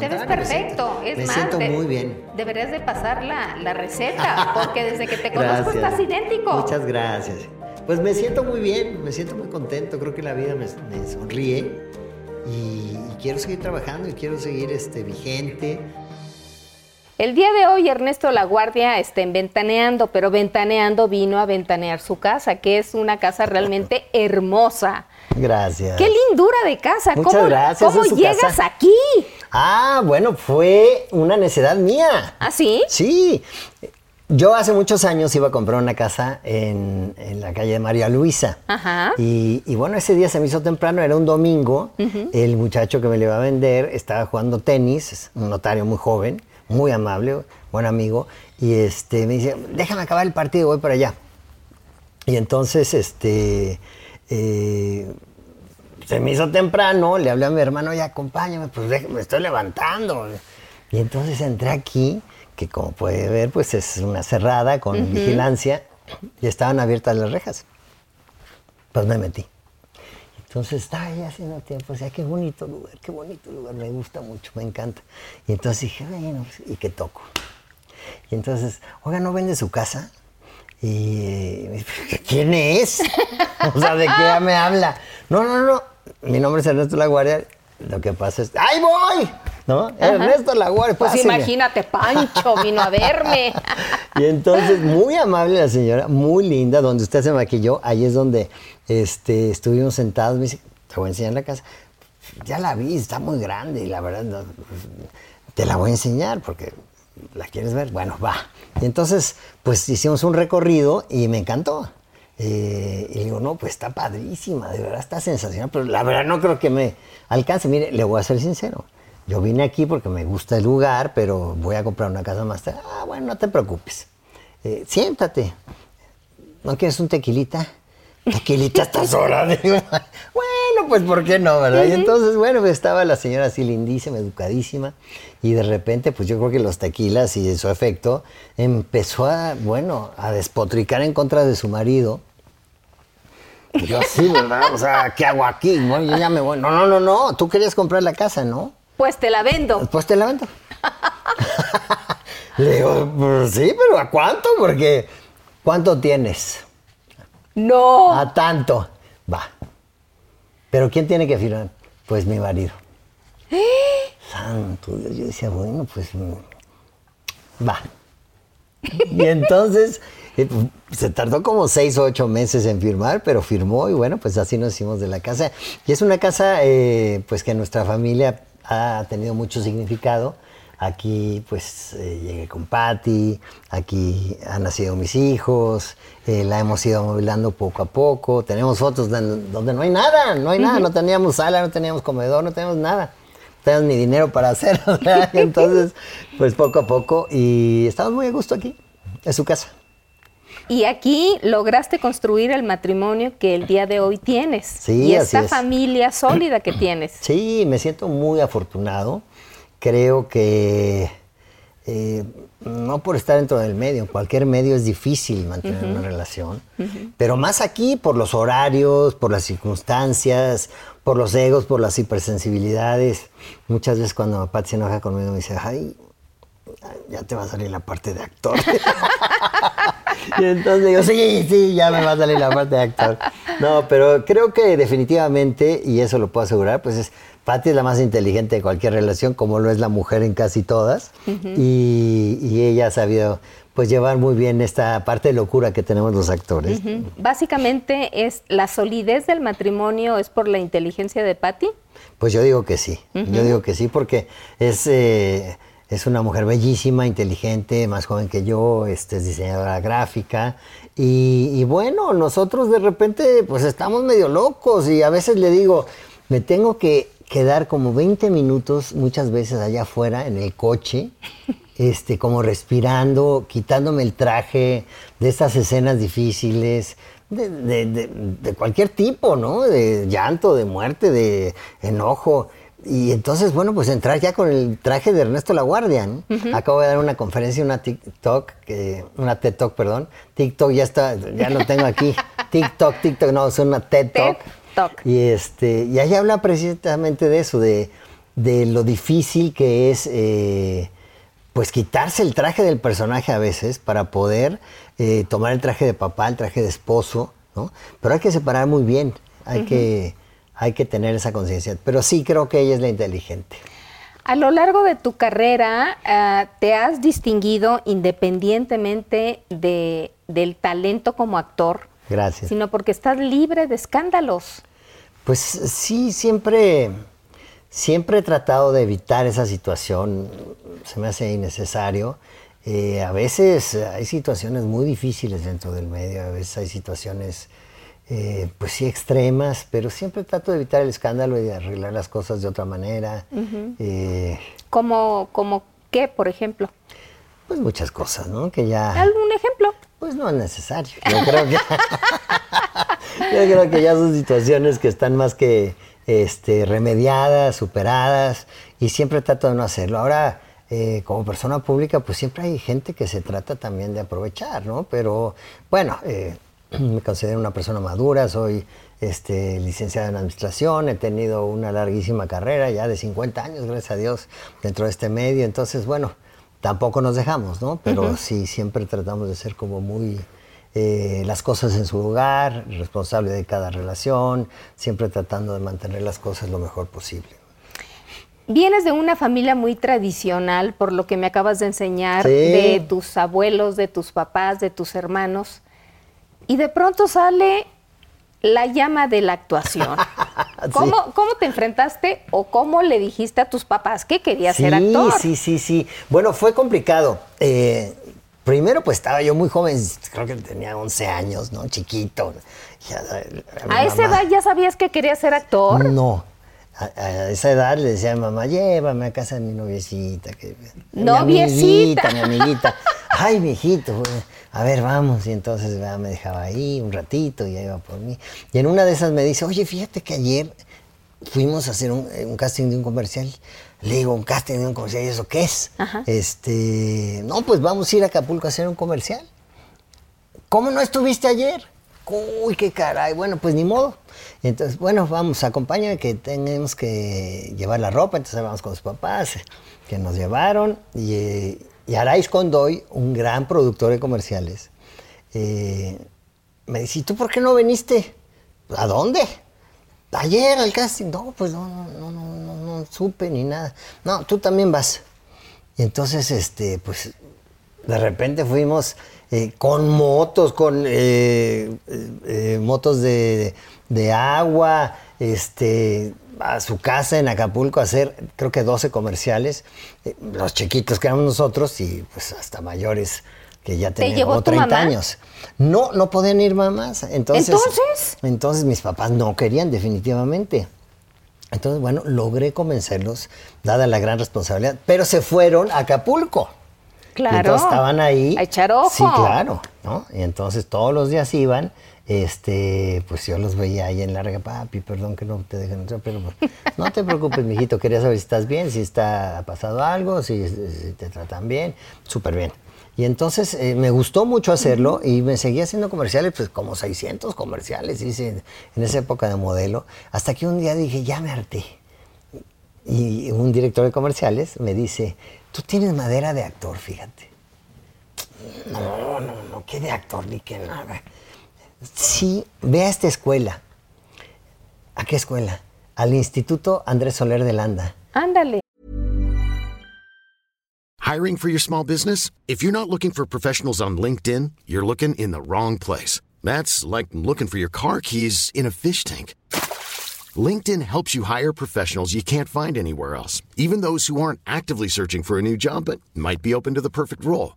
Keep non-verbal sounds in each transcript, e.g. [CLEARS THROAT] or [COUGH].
Te ves perfecto, es me más, siento de- muy bien. Deberías de pasar la, la receta, porque desde que te [LAUGHS] conozco estás idéntico. Muchas gracias. Pues me siento muy bien, me siento muy contento, creo que la vida me, me sonríe y, y quiero seguir trabajando y quiero seguir este, vigente. El día de hoy Ernesto La Guardia está en Ventaneando, pero Ventaneando vino a ventanear su casa, que es una casa realmente [LAUGHS] hermosa. Gracias. ¡Qué lindura de casa! Muchas ¿Cómo, gracias, ¿Cómo llegas casa. aquí? Ah, bueno, fue una necedad mía. ¿Ah, sí? Sí. Yo hace muchos años iba a comprar una casa en, en la calle de María Luisa. Ajá. Y, y bueno, ese día se me hizo temprano, era un domingo. El muchacho que me le iba a vender estaba jugando tenis, un notario muy joven, muy amable, buen amigo. Y este, me dice, déjame acabar el partido, voy para allá. Y entonces, este, eh, se me hizo temprano, le hablé a mi hermano, oye, acompáñame, pues déjame, me estoy levantando. Y entonces entré aquí, que como puede ver, pues es una cerrada con vigilancia, y estaban abiertas las rejas. Pues me metí. Entonces estaba ahí haciendo tiempo, o sea, qué bonito lugar, qué bonito lugar, me gusta mucho, me encanta. Y entonces dije, bueno, pues, ¿y qué toco? Y entonces, oiga, ¿no vende su casa? Y eh, [LAUGHS] ¿quién es? o sea, ¿de qué me habla? No, no, no, mi nombre es Ernesto La Guardia, lo que pasa es, ¡ahí voy! ¿No? Ernesto La Guardia, Pues imagínate, Pancho vino a verme. [LAUGHS] Y entonces, muy amable la señora, muy linda, donde usted se maquilló, ahí es donde este, estuvimos sentados, me dice, te voy a enseñar la casa. Ya la vi, está muy grande y la verdad, no, te la voy a enseñar porque la quieres ver. Bueno, va. Y entonces, pues hicimos un recorrido y me encantó. Eh, y digo, no, pues está padrísima, de verdad está sensacional, pero la verdad no creo que me alcance. Mire, le voy a ser sincero. Yo vine aquí porque me gusta el lugar, pero voy a comprar una casa más tarde. Ah, bueno, no te preocupes. Eh, siéntate. ¿No quieres un tequilita? Tequilita a estas horas. Bueno, pues ¿por qué no, verdad? Y entonces, bueno, pues, estaba la señora así lindísima, educadísima, y de repente, pues yo creo que los tequilas y su efecto empezó a, bueno, a despotricar en contra de su marido. Y yo sí, ¿verdad? O sea, ¿qué hago aquí? Bueno, yo ya me voy. No, no, no, no, tú querías comprar la casa, ¿no? Pues te la vendo. Pues te la vendo. [LAUGHS] Le digo, pues sí, pero ¿a cuánto? Porque, ¿cuánto tienes? No. A tanto. Va. Pero ¿quién tiene que firmar? Pues mi marido. Santo Dios. Yo decía, bueno, pues mm, va. Y entonces eh, se tardó como seis o ocho meses en firmar, pero firmó y bueno, pues así nos hicimos de la casa. Y es una casa eh, pues que nuestra familia ha tenido mucho significado. Aquí pues eh, llegué con Patty, aquí han nacido mis hijos, eh, la hemos ido movilando poco a poco. Tenemos fotos de- donde no hay nada, no hay nada, no teníamos sala, no teníamos comedor, no teníamos nada. No teníamos ni dinero para hacer. [LAUGHS] o sea, Entonces, pues poco a poco y estamos muy a gusto aquí, es su casa. Y aquí lograste construir el matrimonio que el día de hoy tienes. Sí, y así esta es. familia sólida que tienes. Sí, me siento muy afortunado. Creo que eh, no por estar dentro del medio, en cualquier medio es difícil mantener una relación, pero más aquí por los horarios, por las circunstancias, por los egos, por las hipersensibilidades. Muchas veces cuando Pat se enoja conmigo me dice, ay, ya te va a salir la parte de actor. [LAUGHS] y entonces digo, sí, sí, ya me va a salir la parte de actor. No, pero creo que definitivamente, y eso lo puedo asegurar, pues es, Patti es la más inteligente de cualquier relación, como lo es la mujer en casi todas. y, y ella ha sabido pues llevar muy bien esta parte de locura que tenemos los actores. Básicamente es la solidez del matrimonio es por la inteligencia de Patty. Pues yo digo que sí, yo digo que sí porque es, eh, es una mujer bellísima, inteligente, más joven que yo, este, es diseñadora gráfica y, y bueno, nosotros de repente pues estamos medio locos y a veces le digo, me tengo que quedar como 20 minutos muchas veces allá afuera en el coche, [LAUGHS] este, como respirando, quitándome el traje de estas escenas difíciles, de, de- de- de cualquier tipo, ¿no? De llanto, de muerte, de enojo. Y entonces, bueno, pues entrar ya con el traje de Ernesto La Guardia, ¿no? Acabo de dar una conferencia, una TikTok, una TED Talk, perdón. TikTok ya está, ya lo tengo aquí. [LAUGHS] TikTok, TikTok, no, es una TED Talk. Y este, y ahí habla precisamente de eso, de, de lo difícil que es eh, pues quitarse el traje del personaje a veces para poder eh, tomar el traje de papá, el traje de esposo, ¿no? Pero hay que separar muy bien, hay, que, hay que tener esa conciencia. Pero sí creo que ella es la inteligente. A lo largo de tu carrera, ah, te has distinguido independientemente de, del talento como actor. Gracias. Sino porque estás libre de escándalos. Pues sí, siempre, siempre he tratado de evitar esa situación. Se me hace innecesario. Eh, a veces hay situaciones muy difíciles dentro del medio, a veces hay situaciones, eh, pues sí, extremas, pero siempre trato de evitar el escándalo y de arreglar las cosas de otra manera. Eh, ¿Como, como qué, por ejemplo? Pues muchas cosas, ¿no? Que ya... ¿Algún ejemplo? Pues no es necesario. Yo creo que, [LAUGHS] yo creo que ya son situaciones que están más que este, remediadas, superadas, y siempre trato de no hacerlo. Ahora, eh, como persona pública, pues siempre hay gente que se trata también de aprovechar, ¿no? Pero bueno, eh, [CLEARS THROAT] me considero una persona madura, soy este, licenciada en administración, he tenido una larguísima carrera, ya de 50 años, gracias a Dios, dentro de este medio. Entonces, bueno, tampoco nos dejamos, ¿no? Pero sí, siempre tratamos de ser como muy... Eh, las cosas en su lugar, responsable de cada relación, siempre tratando de mantener las cosas lo mejor posible. Vienes de una familia muy tradicional, por lo que me acabas de enseñar, de tus abuelos, de tus papás, de tus hermanos, y de pronto sale la llama de la actuación. [LAUGHS] ¿Cómo, ¿Cómo, te enfrentaste o cómo le dijiste a tus papás que querías ser actor? Sí, sí, sí. Bueno, fue complicado. Eh, primero, pues estaba yo muy joven, creo que tenía 11 años, ¿no? Chiquito. a, esa edad ya sabías que querías ser actor? No a, esa edad le decía a mi mamá, llévame a casa de mi noviecita. Que, ¿Noviecita? Mi amiguita, mi amiguita. [LAUGHS] Ay, mi hijito, a ver, vamos. Y entonces me dejaba ahí un ratito y ya iba por mí. Y en una de esas me dice, oye, fíjate que ayer fuimos a hacer un, casting de un comercial. Le digo, un casting de un comercial, ¿y eso qué es? Este, no, pues vamos a ir a Acapulco a hacer un comercial. ¿Cómo no estuviste ayer? Uy, qué caray. Bueno, pues ni modo. Entonces, bueno, vamos, acompáñame que tenemos que llevar la ropa. Entonces vamos con sus papás, que nos llevaron. Y, y Araiz Condoy, un gran productor de comerciales, eh, me dice, ¿y tú por qué no viniste? ¿A dónde? Ayer al casting. No, pues no, no, no, no, no, supe ni nada. No, tú también vas. Y entonces, este, pues, de repente fuimos eh, con motos, con eh, motos de, agua, este, a su casa en Acapulco a hacer, creo que 12 comerciales, los chiquitos que éramos nosotros y pues hasta mayores que ya tenían como 30 años. No, no podían ir mamás. Entonces, entonces, entonces mis papás no querían definitivamente. Entonces, bueno, logré convencerlos, dada la gran responsabilidad, pero se fueron a Acapulco. Claro. estaban ahí. A echar ojo. Sí, claro, ¿no? Y entonces todos los días iban, este, pues yo los veía ahí en larga, papi, perdón que no te dejen entrar, pero pues, no te preocupes, mijito, quería saber si estás bien, si está ha pasado algo, si, te tratan bien, súper bien. Y entonces eh, me gustó mucho hacerlo y me seguía haciendo comerciales, pues como 600 comerciales hice en esa época de modelo, hasta que un día dije, ya me harté. Y un director de comerciales me dice, Tú tienes madera de actor, fíjate. No, no, no, ¿qué de actor ni qué nada? Sí, ve a esta escuela. ¿A qué escuela? Al Instituto Andrés Soler de Landa. Ándale. Hiring for your small business? If you're not looking for professionals on LinkedIn, you're looking in the wrong place. That's like looking for your car keys in a fish tank. LinkedIn helps you hire professionals you can't find anywhere else, even those who aren't actively searching for a new job but might be open to the perfect role.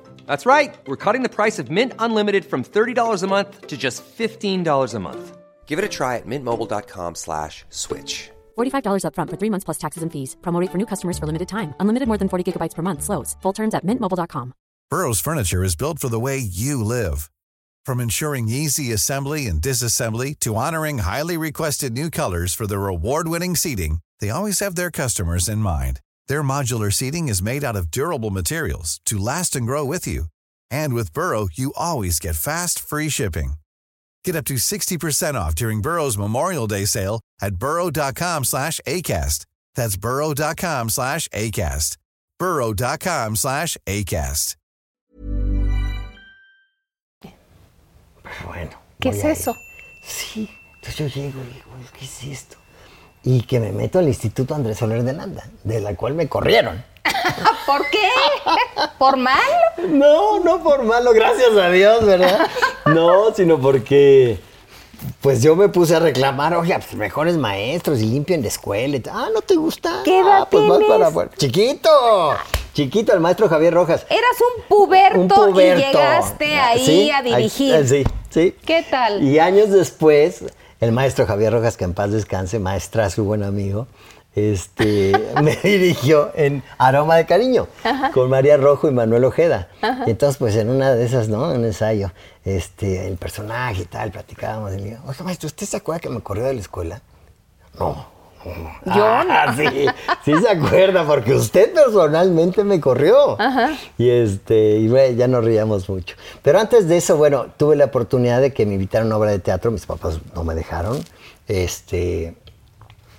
That's right. We're cutting the price of Mint Unlimited from $30 a month to just $15 a month. Give it a try at mintmobile.com slash switch. $45 upfront for three months plus taxes and fees. Promo rate for new customers for limited time. Unlimited more than 40 gigabytes per month. Slows. Full terms at mintmobile.com. Burrow's furniture is built for the way you live. From ensuring easy assembly and disassembly to honoring highly requested new colors for their award-winning seating, they always have their customers in mind. Their modular seating is made out of durable materials to last and grow with you. And with Burrow, you always get fast, free shipping. Get up to 60% off during Burrow's Memorial Day sale at burrow.com slash ACAST. That's burrow.com slash ACAST. burrow.com slash ACAST. Pero bueno. ¿Qué es eso? Sí. Entonces yo llego y digo, ¿qué es esto? Y que me meto al Instituto Andrés Soler de Landa, de la cual me corrieron. [LAUGHS] ¿Por qué? ¿Por mal? No, no por malo, gracias a Dios, ¿verdad? No, sino porque pues yo me puse a reclamar, oye, pues mejores maestros y limpian la escuela. Ah, ¿no te gusta? ¿Qué edad ah, pues vas tienes? para afuera. Chiquito, chiquito, el maestro Javier Rojas. Eras un puberto, Un puberto. y llegaste ahí Sí, a dirigir. ahí- sí, sí. ¿Qué tal? Y años después, el maestro Javier Rojas, que en paz descanse, maestra, su buen amigo, este, [LAUGHS] me dirigió en Aroma de Cariño con María Rojo y Manuel Ojeda. Y entonces, pues en una de esas, ¿no? Un ensayo, este, el personaje y tal, platicábamos. Y le digo, oye, maestro, ¿usted se acuerda que me corrió de la escuela? No. Yo Ah, [LAUGHS] sí, sí se acuerda, porque usted personalmente me corrió. Y este, y bueno, ya nos reíamos mucho. Pero antes de eso, bueno, tuve la oportunidad de que me invitaran a una obra de teatro, mis papás no me dejaron. Este,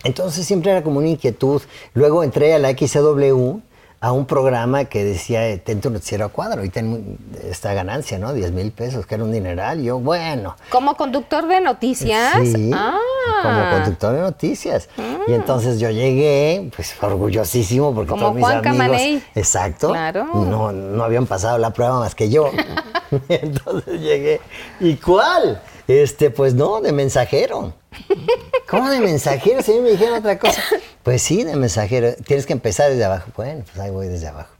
entonces siempre era como una inquietud. Luego entré a la XCW a un programa que decía, eh, ten tu noticiero a cuadro y ten esta ganancia, ¿no? 10 mil pesos, que era un dineral. Yo, bueno, ¿Como conductor de noticias? Sí, Ah. como conductor de noticias. Y entonces yo llegué, pues orgullosísimo, porque Como todos mis Juan amigos. Camaney. Exacto. Claro. No, no habían pasado la prueba más que yo. [LAUGHS] [LAUGHS] entonces llegué. ¿Y cuál? Este, pues no, de mensajero. ¿Cómo de mensajero? Si a mí me dijeron otra cosa. Pues sí, de mensajero. Tienes que empezar desde abajo. Bueno, pues ahí voy desde abajo.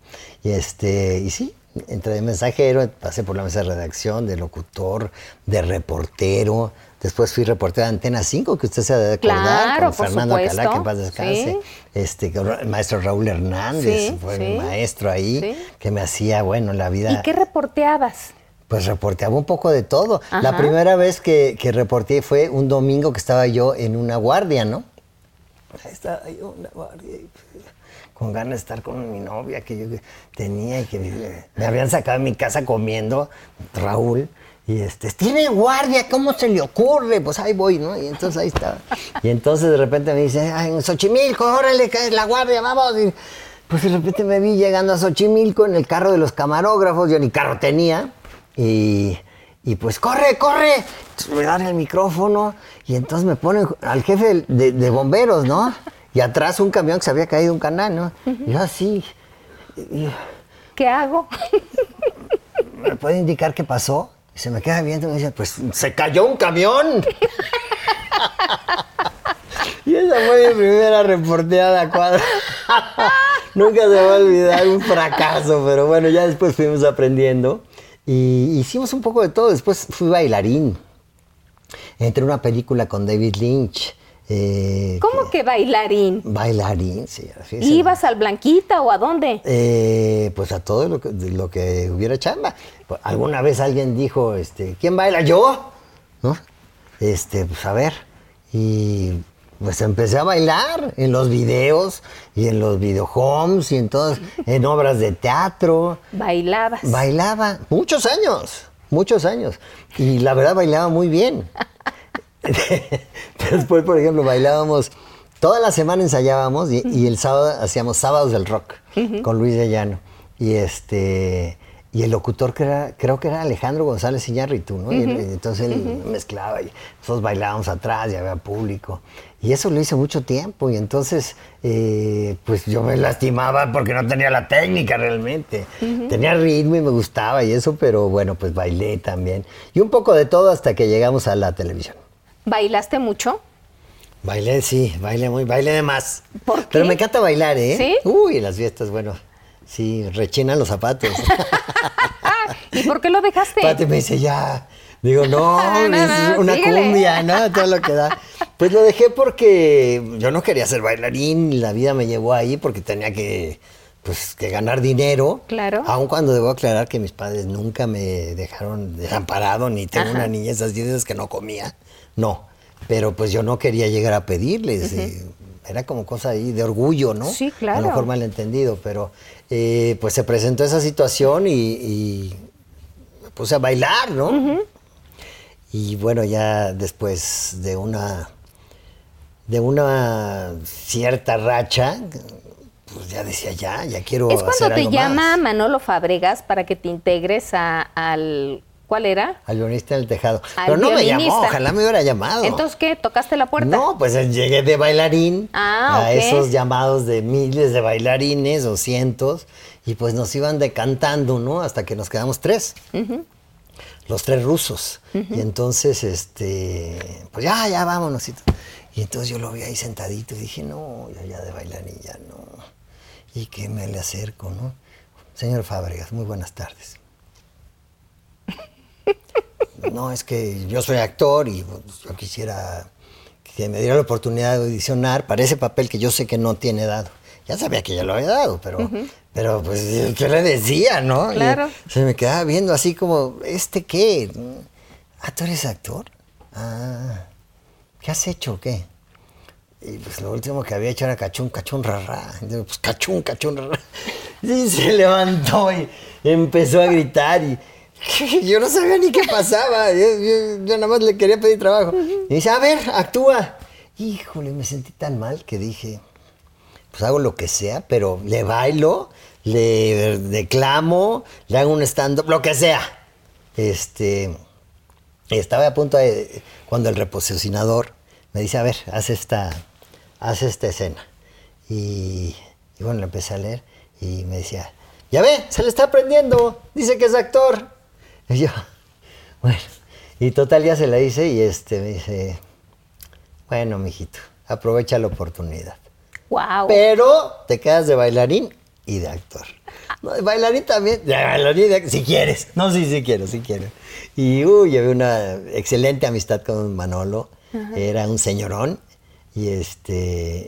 Y este, y sí, entré de mensajero, pasé por la mesa de redacción, de locutor, de reportero. Después fui reportero de Antena 5, que usted se debe acordar, Claro, con por Fernando supuesto. que en paz descanse. Sí. Este, el maestro Raúl Hernández, Sí, fue sí. mi maestro ahí, que me hacía, bueno, la vida. ¿Y qué reporteabas? Pues reporteaba un poco de todo. La primera vez que, que reporté fue un domingo que estaba yo en una guardia, ¿no? Estaba yo en una guardia pues, con ganas de estar con mi novia que yo tenía y que me, habían sacado de mi casa comiendo, Raúl. Y este, tiene guardia, ¿cómo se le ocurre? Pues ahí voy, ¿no? Y entonces ahí estaba. Y entonces de repente me dice, en Xochimilco, órale, que es la guardia, vamos. Pues de repente me vi llegando a Xochimilco en el carro de los camarógrafos, yo ni carro tenía. Y, y pues, corre, corre. Entonces me dan el micrófono y entonces me ponen al jefe de, de bomberos, ¿no? Y atrás un camión que se había caído un canal, ¿no? Y yo así, y- ¿Qué hago? ¿me puede indicar qué pasó? Y se me queda viendo y me dice, pues, se cayó un camión. [LAUGHS] y esa fue mi primera reporteada a cuadro. [LAUGHS] Nunca se va a olvidar un fracaso, pero bueno, ya después fuimos aprendiendo. Y hicimos un poco de todo. Después fui bailarín. Entré en una película con David Lynch. eh, ¿Cómo que bailarín? Bailarín, sí. ¿Ibas al Blanquita o a dónde? Eh, pues a todo lo que, lo que hubiera chamba. Alguna vez alguien dijo, este, ¿quién baila? ¿Yo? ¿No? Este, pues a ver. Y pues empecé a bailar en los videos y en los videohomes y en todas, en obras de teatro. Bailabas. Bailaba muchos años, muchos años. Y la verdad bailaba muy bien. [LAUGHS] Después, por ejemplo, bailábamos, toda la semana ensayábamos y, y el sábado hacíamos sábados del rock con Luis de Llano. Y este y el locutor que era, creo que era Alejandro González Iñárritu, ¿no? Y él- entonces él mezclaba y nosotros bailábamos atrás y había público. Y eso lo hice mucho tiempo y entonces eh, pues yo me lastimaba porque no tenía la técnica realmente. Tenía ritmo y me gustaba y eso, pero bueno, pues bailé también. Y un poco de todo hasta que llegamos a la televisión. ¿Bailaste mucho? Bailé, sí, bailé muy, bailé de más. ¿Por qué? Pero me encanta bailar, ¿eh? ¿Sí? Uy, en las fiestas, bueno, sí, rechinan los zapatos. [LAUGHS] ¿Y por qué lo dejaste? Pati me dice, ya. Digo, no, [LAUGHS] No, no, es una síguele. cumbia, ¿no? Todo lo que da. Pues lo dejé porque yo no quería ser bailarín y la vida me llevó ahí porque tenía que, pues, que ganar dinero. Claro. Aun cuando debo aclarar que mis padres nunca me dejaron desamparado ni tengo una niña esas veces que no comía. No. Pero pues yo no quería llegar a pedirles. era como cosa ahí de orgullo, ¿no? Sí, A claro. lo mejor malentendido, pero eh, pues se presentó esa situación y, y me puse a bailar, ¿no? Y bueno, ya después de una de una cierta racha, pues ya decía ya, ya quiero Es hacer cuando te algo llama más. Manolo Fabregas para que te integres a- al... ¿Cuál era? Al violinista en el tejado. Al Pero no me llamó, ojalá me hubiera llamado. Entonces, ¿qué? ¿Tocaste la puerta? No, pues eh, llegué de bailarín Ah, a esos llamados de miles de bailarines o cientos y pues nos iban decantando, ¿no? Hasta que nos quedamos tres. Los tres rusos. Y entonces, este, pues ya, ya vámonos. Y, y entonces yo lo vi ahí sentadito y dije, no, ya, ya de bailarín, ya no. Y que me le acerco, ¿no? Señor Fábregas, muy buenas tardes. No, es que yo soy actor y pues, yo quisiera que me diera la oportunidad de audicionar para ese papel que yo sé que no tiene dado. Ya sabía que ya lo había dado, pero, pero pues, ¿qué le decía, no? Y Claro. se me quedaba viendo así como, ¿este qué? Ah, ¿tú eres actor? Ah, ¿qué has hecho o qué? Y pues lo último que había hecho era cachún, cachún, rarra. Entonces, pues cachún, cachún, rarra. [LAUGHS] Y se levantó y empezó a gritar y [LAUGHS] yo no sabía ni qué pasaba. Yo, yo- yo nada más le quería pedir trabajo. Y dice, a ver, actúa. Híjole, me sentí tan mal que dije, pues hago lo que sea, pero le bailo, le declamo, le hago un stand-up, lo que sea. Este, estaba a punto de, cuando el reposicionador me dice, a ver, haz esta, haz esta escena. Y, y bueno, le empecé a leer y me decía, ya ve, se le está aprendiendo, dice que es actor. Y yo, bueno, y total ya se la hice y este me dice, bueno, mijito, aprovecha la oportunidad. Wow. Pero te quedas de bailarín y de actor. No, de bailarín también, de bailarín de- si quieres. No, sí, sí quiero, sí quiero. Y uy, llevé una excelente amistad con Manolo. Era un señorón. Y este,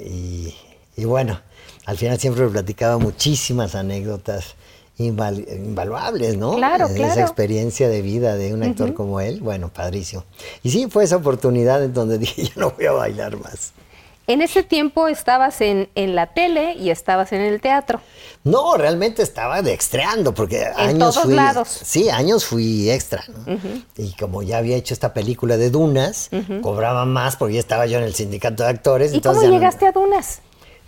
y, y bueno, al final siempre platicaba muchísimas anécdotas inval- invaluables, ¿no? Claro, Esa claro. experiencia de vida de un actor como él, bueno, padrísimo. Y sí, fue esa oportunidad en donde [LAUGHS] dije, yo no voy a bailar más. En ese tiempo estabas en, en la tele y estabas en el teatro. No, realmente estaba de extreando, porque años todos fui. lados. Sí, años fui extra, ¿no? Y como ya había hecho esta película de Dunas, cobraba más porque ya estaba yo en el sindicato de actores. ¿Y entonces cómo no- llegaste a Dunas?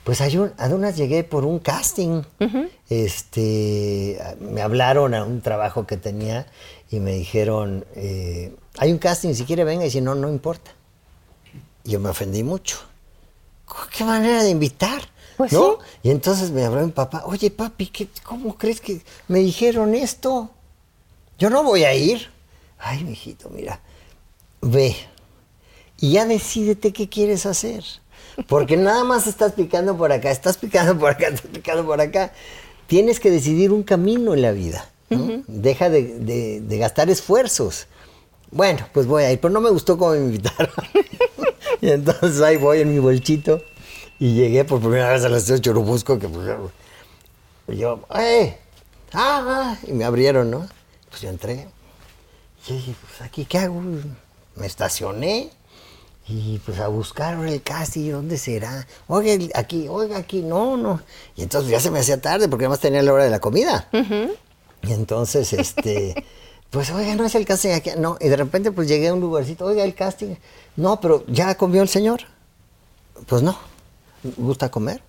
Pues a, un- a Dunas llegué por un casting. Este, me hablaron a un trabajo que tenía y me dijeron, eh, hay un casting, si quiere venga, y si no, no importa. Y yo me ofendí mucho. ¿Qué manera de invitar? Pues ¿No? sí. Y entonces me habló mi papá, oye papi, ¿qué, ¿cómo crees que me dijeron esto? Yo no voy a ir. Ay, mijito, mira, ve. Y ya decídete qué quieres hacer. Porque nada más estás picando por acá, estás picando por acá, estás picando por acá. Tienes que decidir un camino en la vida. ¿no? Deja de, de- de gastar esfuerzos. Bueno, pues voy a ir, pero no me gustó cómo me invitaron. [LAUGHS] y entonces ahí voy en mi bolchito y llegué por primera vez a la estación Churubusco, que pues, y yo, ¡eh! ¡Ah! ah", Y me abrieron, ¿no? Pues yo entré. Y dije, pues aquí, ¿qué hago? Me estacioné y pues a buscar el casting, ¿dónde será? Oiga, aquí, oiga, aquí, no, no. Y entonces ya se me hacía tarde porque además tenía la hora de la comida. Y entonces, este, [LAUGHS] pues, oiga, no es el casting aquí, no. Y de repente, pues llegué a un lugarcito, oiga, el casting. No, pero ¿ya comió el señor? Pues no. ¿Gusta comer?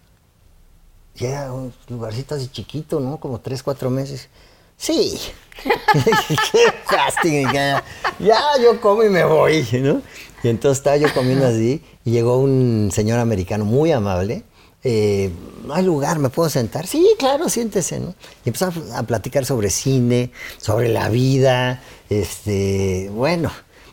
Llega a un lugarcito así chiquito, ¿no? Como tres, cuatro meses. Sí. [LAUGHS] Qué casting. Ya, ya yo como y me voy, ¿no? Y entonces estaba yo comiendo así y llegó un señor americano muy amable. Eh, no hay lugar, ¿me puedo sentar? Sí, claro, siéntese, ¿no? Y empezó a, a platicar sobre cine, sobre la vida, este, bueno,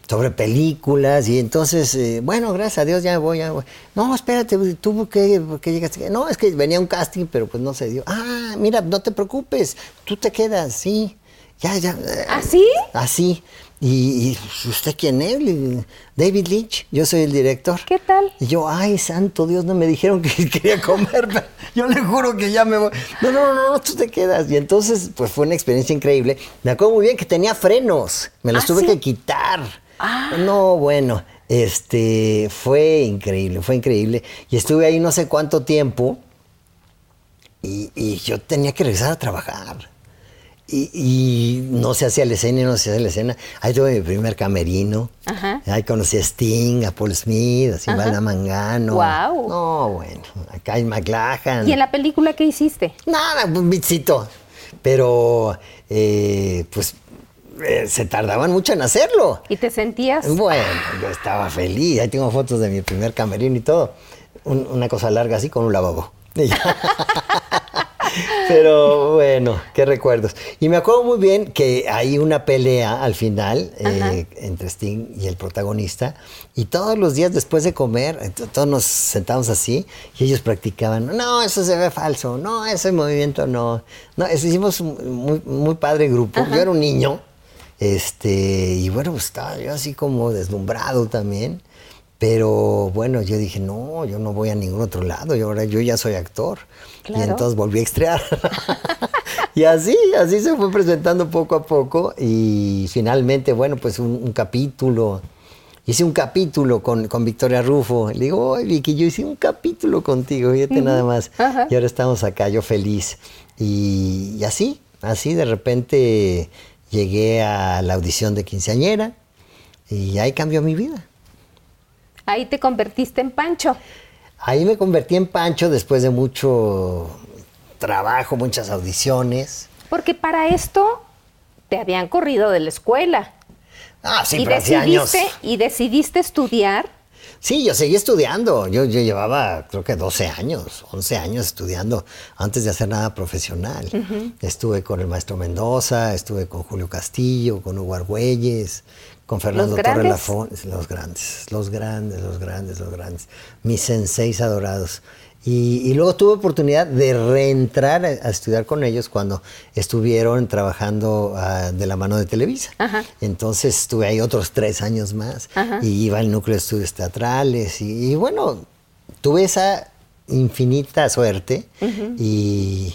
sobre películas y entonces, eh, bueno, gracias a Dios ya me voy, ya me voy. No, espérate, ¿tú por qué, por qué llegaste? No, es que venía un casting, pero pues no se dio. Ah, mira, no te preocupes, tú te quedas, sí. Ya, ya. eh, ¿Ah, sí? Así. ¿Y, usted quién es? David Lynch, yo soy el director. ¿Qué tal? Y yo, ay, santo Dios, no me dijeron que [LAUGHS] quería comer. [LAUGHS] yo le juro que ya me voy. No, no, no, no, tú te quedas. Y entonces, pues fue una experiencia increíble. Me acuerdo muy bien que tenía frenos. Me los ¿Ah, tuve sí? que quitar. Ah. No, bueno, este, fue increíble, fue increíble. Y estuve ahí no sé cuánto tiempo. Y, y yo tenía que regresar a trabajar. Y, y no se hacía la escena, y no se hacía la escena. Ahí tuve mi primer camerino. Ajá. Ahí conocí a Sting, a Paul Smith, a Silvana Mangano. Guau. No, bueno, a Kyle MacLachlan. ¿Y en la película qué hiciste? Nada, un bichito. Pero, eh, pues, eh, se tardaban mucho en hacerlo. ¿Y te sentías? Bueno, yo estaba feliz. Ahí tengo fotos de mi primer camerino y todo. Un- una cosa larga así con un lavabo. [LAUGHS] Pero bueno, qué recuerdos. Y me acuerdo muy bien que hay una pelea al final eh, entre Sting y el protagonista. Y todos los días después de comer, todos nos sentamos así y ellos practicaban. No, eso se ve falso. No, ese movimiento no. No, eso hicimos un muy, muy padre grupo. Yo era un niño. Este, y bueno, pues estaba yo así como deslumbrado también. Pero bueno, yo dije, no, yo no voy a ningún otro lado, y ahora yo ya soy actor. Y Claro. entonces volví a estrear. [LAUGHS] [LAUGHS] y así, así se fue presentando poco a poco. Y finalmente, bueno, pues un, un capítulo. Hice un capítulo con, con Victoria Rufo. Le digo, ay, Vicky, yo hice un capítulo contigo, fíjate nada más. Ajá. Y ahora estamos acá, yo feliz. Y, y así, así de repente llegué a la audición de quinceañera y ahí cambió mi vida. Ahí te convertiste en Pancho. Ahí me convertí en Pancho después de mucho trabajo, muchas audiciones. Porque para esto te habían corrido de la escuela. Ah, sí, y, pero hace años. decidiste, y decidiste estudiar. Sí, yo seguí estudiando. Yo, yo llevaba, creo que 12 años, 11 años estudiando antes de hacer nada profesional. Estuve con el maestro Mendoza, estuve con Julio Castillo, con Hugo Argüelles, con Fernando Torre grandes? Lafón. Los grandes, los grandes, los grandes, los grandes. Mis senseis adorados. Y, y luego tuve oportunidad de reentrar a, a estudiar con ellos cuando estuvieron trabajando ah, de la mano de Televisa. Ajá. Entonces estuve ahí otros tres años más Ajá. y iba al núcleo de estudios teatrales y, y bueno, tuve esa infinita suerte y,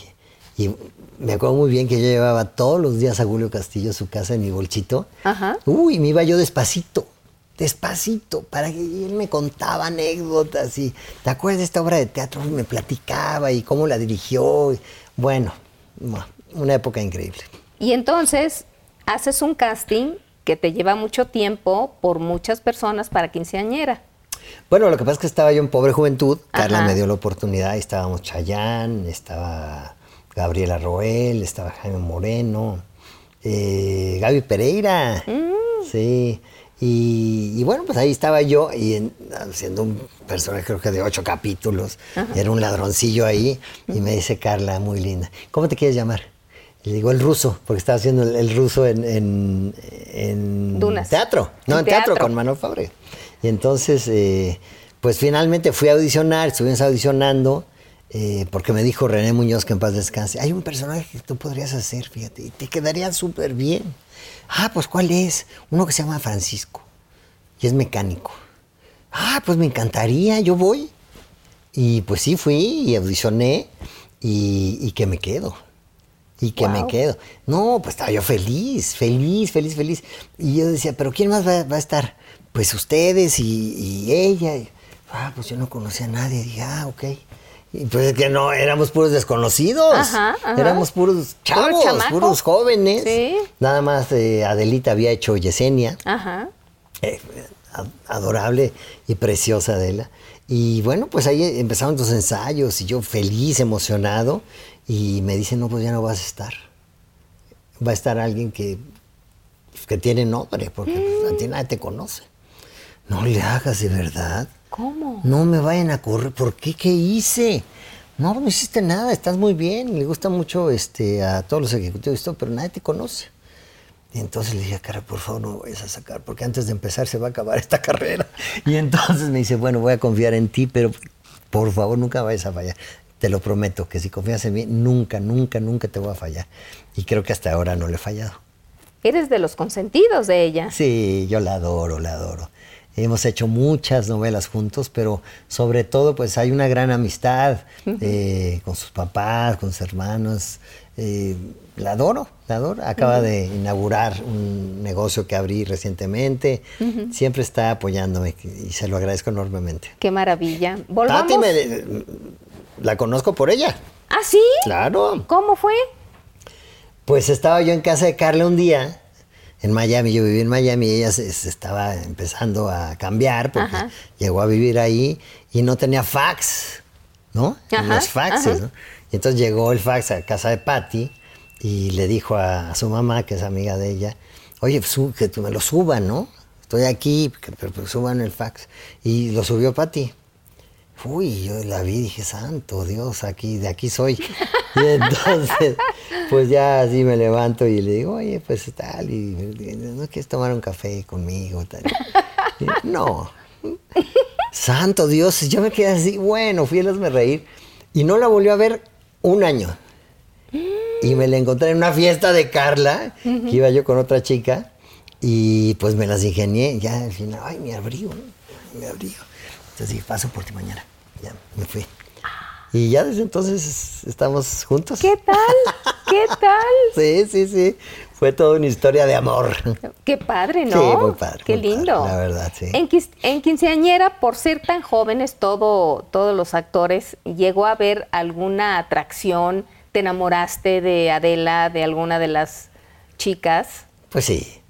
y me acuerdo muy bien que yo llevaba todos los días a Julio Castillo a su casa en mi bolchito. Ajá. Uy, me iba yo despacito, despacito, para que él me contaba anécdotas y ¿te acuerdas de esta obra de teatro? Me platicaba y cómo la dirigió. bueno, una época increíble. Y entonces haces un casting que te lleva mucho tiempo por muchas personas para quinceañera. Bueno, lo que pasa es que estaba yo en Pobre Juventud, Carla me dio la oportunidad, estábamos Chayán, estaba Gabriela Roel, estaba Jaime Moreno, eh, Gaby Pereira, sí, y, y bueno, pues ahí estaba yo, y en- haciendo un personaje creo que de ocho capítulos, era un ladroncillo ahí, y me dice Carla, muy linda, ¿cómo te quieres llamar? Y le digo el ruso, porque estaba haciendo el, el ruso en, en, en Dunas. teatro, no, En en teatro, teatro. con Manuel Fabre. Y entonces, eh, pues finalmente fui a audicionar, estuvimos audicionando, eh, porque me dijo René Muñoz que en paz descanse, hay un personaje que tú podrías hacer, fíjate, y te quedaría súper bien. Ah, pues ¿cuál es? Uno que se llama Francisco, y es mecánico. Ah, pues me encantaría, yo voy. Y pues sí, fui y audicioné, y, y que me quedo. Y que me quedo. No, pues estaba yo feliz, feliz, feliz, feliz. Y yo decía, ¿pero quién más va, va a estar? Pues ustedes y, y ella. Ah, pues yo no conocía a nadie. Dije, ah, ok. Y pues es que no, éramos puros desconocidos. Ajá, ajá. Éramos puros chavos, puros jóvenes. Sí. Nada más eh, Adelita había hecho Yesenia Ajá. eh, adorable y preciosa Adela. Y bueno, pues ahí empezaron los ensayos y yo feliz, emocionado. Y me dicen, no, pues ya no vas a estar. Va a estar alguien que, que tiene nombre, porque pues, a ti nadie te conoce. No le hagas de verdad. ¿Cómo? No me vayan a correr. ¿Por qué? ¿Qué hice? No, no hiciste nada, estás muy bien. Le gusta mucho este, a todos los ejecutivos y todo, pero nadie te conoce. Y entonces le dije, cara, por favor, no me vayas a sacar, porque antes de empezar se va a acabar [LAUGHS] esta carrera. Y entonces me dice, bueno, voy a confiar en ti, pero por favor, nunca vayas a fallar. Te lo prometo, que si confías en mí, nunca, nunca, nunca te voy a fallar. Y creo que hasta ahora no le he fallado. Eres de los consentidos de ella. Sí, yo la adoro, la adoro. Hemos hecho muchas novelas juntos, pero sobre todo pues hay una gran amistad eh, con sus papás, con sus hermanos. Eh, la adoro, la adoro. Acaba de inaugurar un negocio que abrí recientemente. Siempre está apoyándome y se lo agradezco enormemente. Qué maravilla. Volvamos. Tati me, la conozco por ella. ¿Ah, sí? Claro. ¿Cómo fue? Pues estaba yo en casa de Carla un día, en Miami, yo viví en Miami, y ella se, estaba empezando a cambiar porque llegó a vivir ahí y no tenía fax, ¿no? Los faxes, ¿no? Y entonces llegó el fax a casa de Patty y le dijo a, su mamá, que es amiga de ella, oye, pues, que me lo suban, ¿no? Estoy aquí, pero, pero suban el fax. Y lo subió Patty. Uy, yo la vi y dije, santo Dios, aquí, de aquí soy. [LAUGHS] Y entonces, [LAUGHS] pues ya así me levanto y le digo, oye, pues tal, y no quieres tomar un café conmigo, tal. no. Santo Dios, yo me quedé así, bueno, fui a me reír. Y no la volvió a ver un año. Y me la encontré en una fiesta de Carla, que iba yo con otra chica, y pues me las ingenié, ya al final, ay, mi abrigo, mi abrigo. Entonces dije, paso por ti mañana. Ya, me fui. Y ya desde entonces estamos juntos. ¿Qué tal? ¿Qué tal? [LAUGHS] sí, sí, sí. Fue toda una historia de amor. Qué padre, ¿no? Sí, muy padre. Qué lindo. la verdad, sí. En, en, Quinceañera, por ser tan jóvenes todo, todos los actores, ¿llegó a haber alguna atracción? ¿Te enamoraste de Adela, de alguna de las chicas? Pues sí.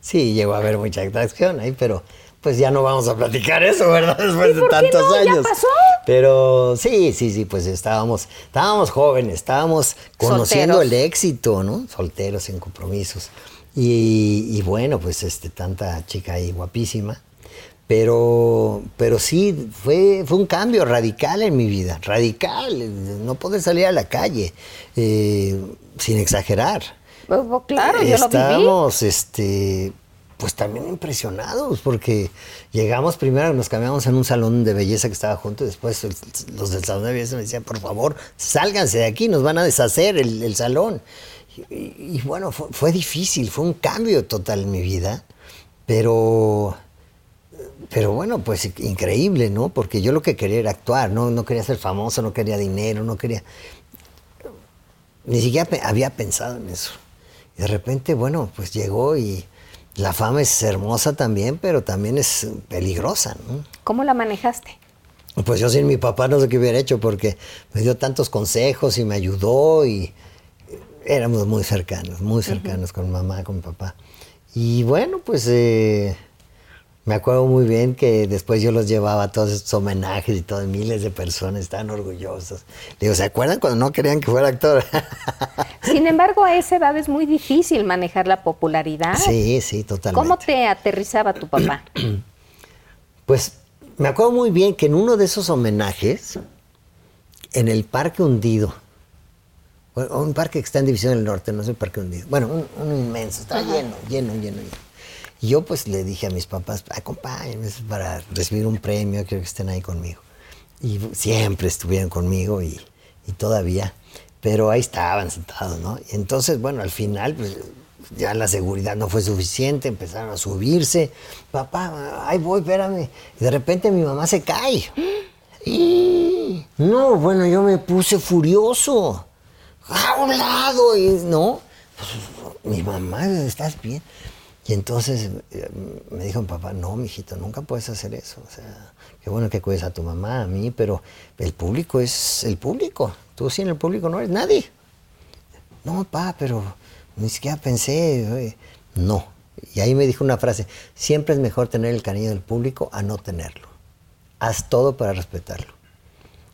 Sí, llegó a haber mucha atracción ahí, pero pues ya no vamos a platicar eso, ¿verdad? [LAUGHS] Después de tantos años. ¿Ya pasó? Pero sí, sí, sí, pues estábamos, estábamos jóvenes, estábamos conociendo el éxito, ¿no? Solteros, sin compromisos. Y, bueno, pues este, tanta chica ahí guapísima. Pero, pero sí, fue, fue un cambio radical en mi vida, radical. No poder salir a la calle, eh, sin exagerar. Pues, pues, claro, yo lo viví. Estábamos, este, pues también impresionados, porque llegamos primero, nos cambiamos en un salón de belleza que estaba junto, y después los del salón de belleza me decían, por favor, sálganse de aquí, nos van a deshacer el, salón. Y, bueno, fue, difícil, fue un cambio total en mi vida, pero, pero bueno, pues increíble, ¿no? Porque yo lo que quería era actuar, no, no quería ser famoso, no quería dinero, no quería... Ni siquiera había pensado en eso. Y de repente, bueno, pues llegó y la fama es hermosa también, pero también es peligrosa. ¿no? ¿Cómo la manejaste? Pues yo sin mi papá no sé qué hubiera hecho porque me dio tantos consejos y me ayudó y éramos muy cercanos, muy cercanos con mamá, con papá. Y bueno, pues eh, me acuerdo muy bien que después yo los llevaba a todos estos homenajes y todo, miles de personas estaban orgullosos. digo, ¿se acuerdan cuando no querían que fuera actor? [LAUGHS] Sin embargo, a esa edad es muy difícil manejar la popularidad. Sí, sí, totalmente. ¿Cómo te aterrizaba tu papá? [CLEARS THROAT] pues me acuerdo muy bien que en uno de esos homenajes, en el Parque Hundido, un parque que está en División del Norte, no es el Parque Hundido, bueno, un, inmenso, está lleno, lleno, lleno, lleno. Y yo pues le dije a mis papás, acompáñenme para recibir un premio, quiero que estén ahí conmigo. Y siempre estuvieron conmigo y, todavía, pero ahí estaban sentados, ¿no? Y entonces, bueno, al final, pues ya la seguridad no fue suficiente, empezaron a subirse. Papá, ahí voy, espérame. Y de repente mi mamá se cae. Y, no, bueno, yo me puse furioso. A un lado, y no. Pues, mi mamá, ¿estás bien? Y entonces eh, me dijo mi papá, no, mijito, nunca puedes hacer eso. O sea, qué bueno que cuides a tu mamá, a mí, pero el público es el público. Tú sin el público no eres nadie. No, papá, pero ni siquiera pensé. No. Y ahí me dijo una frase, siempre es mejor tener el cariño del público a no tenerlo. Haz todo para respetarlo.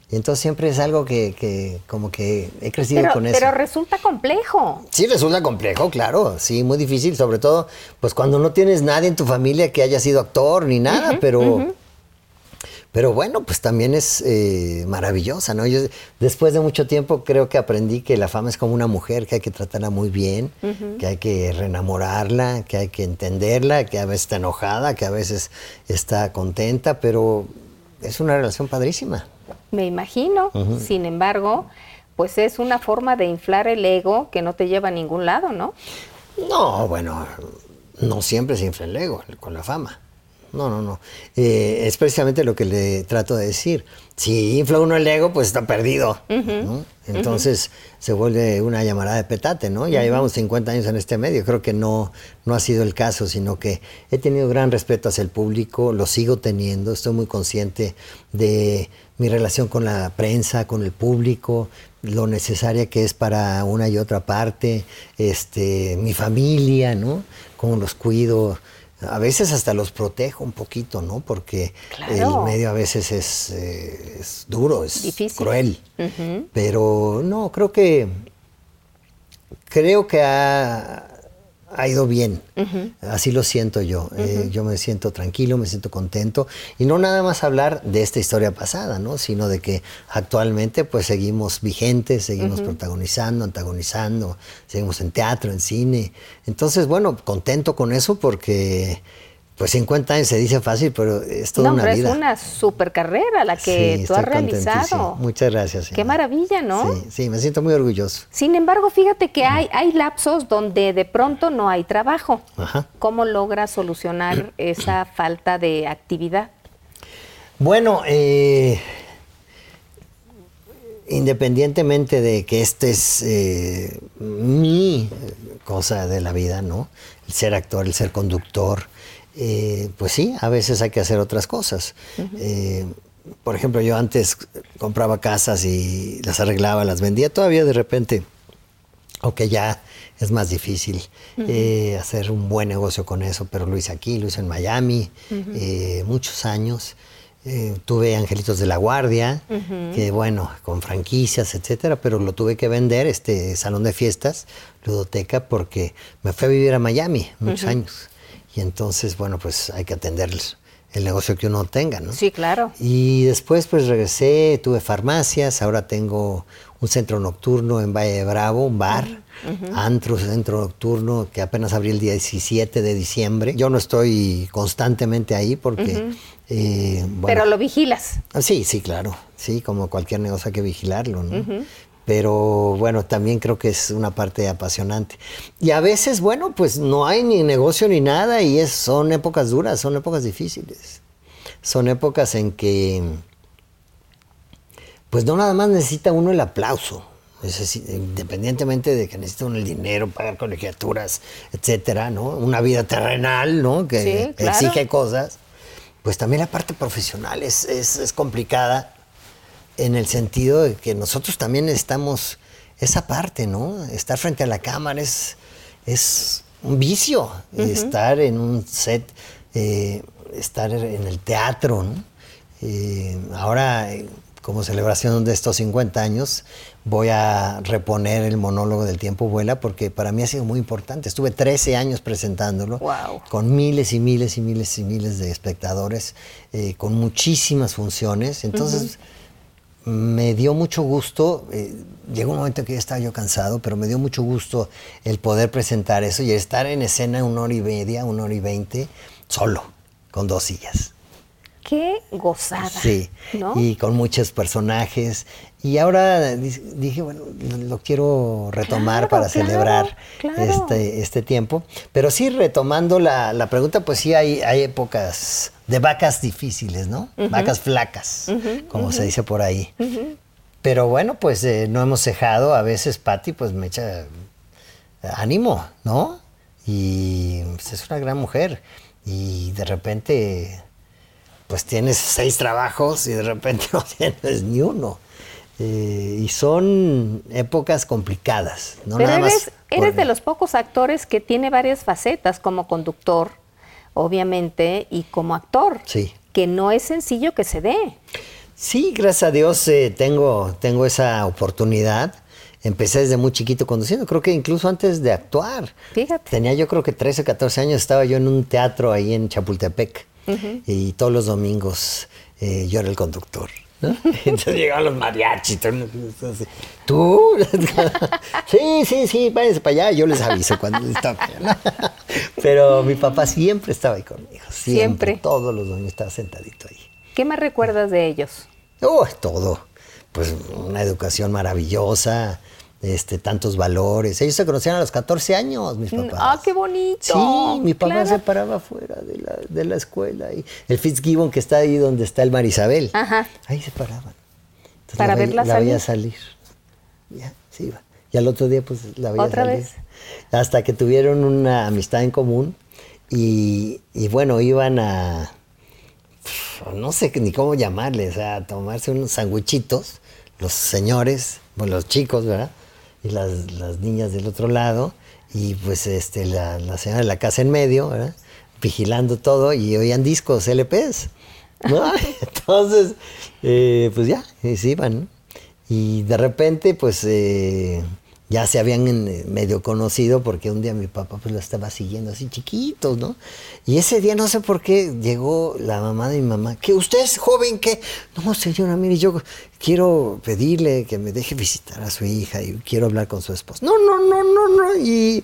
Y entonces siempre es algo que, como que he crecido con eso. Pero resulta complejo. Sí, resulta complejo, claro. Sí, muy difícil, sobre todo pues cuando no tienes nadie en tu familia que haya sido actor ni nada, pero... Pero bueno, pues también es eh, maravillosa, ¿no? Yo después de mucho tiempo creo que aprendí que la fama es como una mujer, que hay que tratarla muy bien, que hay que reenamorarla, que hay que entenderla, que a veces está enojada, que a veces está contenta, pero es una relación padrísima. Me imagino. Sin embargo, pues es una forma de inflar el ego que no te lleva a ningún lado, ¿no? No, bueno, no siempre se infla el ego con la fama. No, no, no. Eh, es precisamente lo que le trato de decir. Si infla uno el ego, pues está perdido. Entonces se vuelve una llamada de petate, ¿no? Ya llevamos 50 años en este medio. Creo que no, no ha sido el caso, sino que he tenido gran respeto hacia el público, lo sigo teniendo. Estoy muy consciente de mi relación con la prensa, con el público, lo necesaria que es para una y otra parte, este, mi familia, ¿no? Cómo los cuido a veces hasta los protejo un poquito, ¿no? Porque el medio a veces es, eh, duro, es cruel. Pero no, creo que creo que ha, ha ido bien. Así lo siento yo. Eh, yo me siento tranquilo, me siento contento. Y no nada más hablar de esta historia pasada, ¿no? Sino de que actualmente pues seguimos vigentes, seguimos protagonizando, antagonizando, seguimos en teatro, en cine. Entonces, bueno, contento con eso porque pues 50 años se dice fácil, pero es toda una vida. Es una super carrera la que tú has realizado. Muchas gracias. Qué maravilla, ¿no? Sí, sí, me siento muy orgulloso. Sin embargo, fíjate que hay, hay lapsos donde de pronto no hay trabajo. Ajá. ¿Cómo logras solucionar [CLEARS THROAT] esa falta de actividad? Bueno, eh, independientemente de que este es eh, mi cosa de la vida, ¿no? El ser actor, el ser conductor, eh, pues sí, a veces hay que hacer otras cosas. Eh, por ejemplo, yo antes compraba casas y las arreglaba, las vendía, todavía de repente, aunque ya es más difícil eh, hacer un buen negocio con eso, pero lo hice aquí, lo hice en Miami, muchos años. tuve Angelitos de la Guardia, que bueno, con franquicias, etcétera, pero lo tuve que vender, este salón de fiestas, ludoteca, porque me fui a vivir a Miami muchos años. Y entonces, bueno, pues hay que atender el negocio que uno tenga, ¿no? Sí, claro. Y después pues regresé, tuve farmacias, ahora tengo un centro nocturno en Valle de Bravo, un bar, antro, centro nocturno, que apenas abrí el día 17 de diciembre. Yo no estoy constantemente ahí porque... Eh, Pero lo vigilas. Ah, sí, sí, claro. Sí, como cualquier negocio hay que vigilarlo, ¿no? Pero bueno, también creo que es una parte apasionante. Y a veces, bueno, pues no hay ni negocio ni nada y es, son épocas duras, son épocas difíciles. Son épocas en que, pues no nada más necesita uno el aplauso, independientemente de que necesita uno el dinero, pagar colegiaturas, etcétera, ¿no? Una vida terrenal, ¿no? Que exige cosas. Pues también la parte profesional es, es, es complicada en el sentido de que nosotros también necesitamos esa parte, ¿no? Estar frente a la cámara es, es un vicio, estar en un set, eh, estar en el teatro, ¿no? Eh, ahora, como celebración de estos 50 años, voy a reponer el monólogo del tiempo vuela porque para mí ha sido muy importante. Estuve 13 años presentándolo con miles y miles y miles y miles de espectadores, eh, con muchísimas funciones. Entonces me dio mucho gusto, eh, llegó un momento en que ya estaba yo cansado, pero me dio mucho gusto el poder presentar eso y estar en escena una hora y media, una hora y veinte, solo, con dos sillas. Qué gozada. Sí, y con muchos personajes. Y ahora dije, bueno, lo quiero retomar para celebrar Este, este tiempo. Pero sí, retomando la, la pregunta, pues sí hay, hay épocas de vacas difíciles, ¿no? Vacas flacas, como se dice por ahí. Pero bueno, pues eh, no hemos cejado. A veces Patti pues me echa ánimo, ¿no? Y pues, es una gran mujer. Y de repente, pues tienes seis trabajos y de repente [LAUGHS] no tienes ni uno. Eh, y son épocas complicadas, ¿no? Pero eres, eres de los pocos actores que tiene varias facetas como conductor, obviamente, y como actor. Sí. Que no es sencillo que se dé. Sí, gracias a Dios eh, tengo, tengo esa oportunidad. Empecé desde muy chiquito conduciendo, creo que incluso antes de actuar. Fíjate. Tenía yo creo que 13, 14 años, estaba yo en un teatro ahí en Chapultepec y todos los domingos eh, yo era el conductor. [LAUGHS] Entonces llegaban los mariachis. ¿Tú? [LAUGHS] sí, sí, sí, váyanse para allá. Yo les aviso cuando les toque. [LAUGHS] Pero mi papá siempre estaba ahí conmigo. Siempre. Todos los domingos estaba sentadito ahí. ¿Qué más recuerdas de ellos? Oh, todo. Pues una educación maravillosa. Este, tantos valores. Ellos se conocían a los 14 años, mis papás. ¡Ah, qué bonito! Sí, mi papá se paraba afuera de la, de la escuela. Y el Fitzgibbon, que está ahí donde está el Marisabel, Ajá. ahí se paraban. Entonces Para la, verla la veía salir. salir. Ya, sí iba. Y al otro día, pues la veía ¿Otra salir. vez? Hasta que tuvieron una amistad en común. Y, y bueno, iban a. No sé ni cómo llamarles, a tomarse unos sandwichitos, los señores, bueno, los chicos, ¿verdad? Y las, las niñas del otro lado. Y pues este, la, la señora de la casa en medio, ¿verdad? Vigilando todo y oían discos, LPs. ¿no? [LAUGHS] [LAUGHS] Entonces, eh, pues ya, y se iban. ¿no? Y de repente, pues eh, ya se habían eh, medio conocido porque un día mi papá pues la estaba siguiendo así chiquitos, ¿no? Y ese día no sé por qué llegó la mamá de mi mamá, que usted es joven, que no señora, mire, yo quiero pedirle que me deje visitar a su hija y quiero hablar con su esposo. No, no, no, no, no. Y,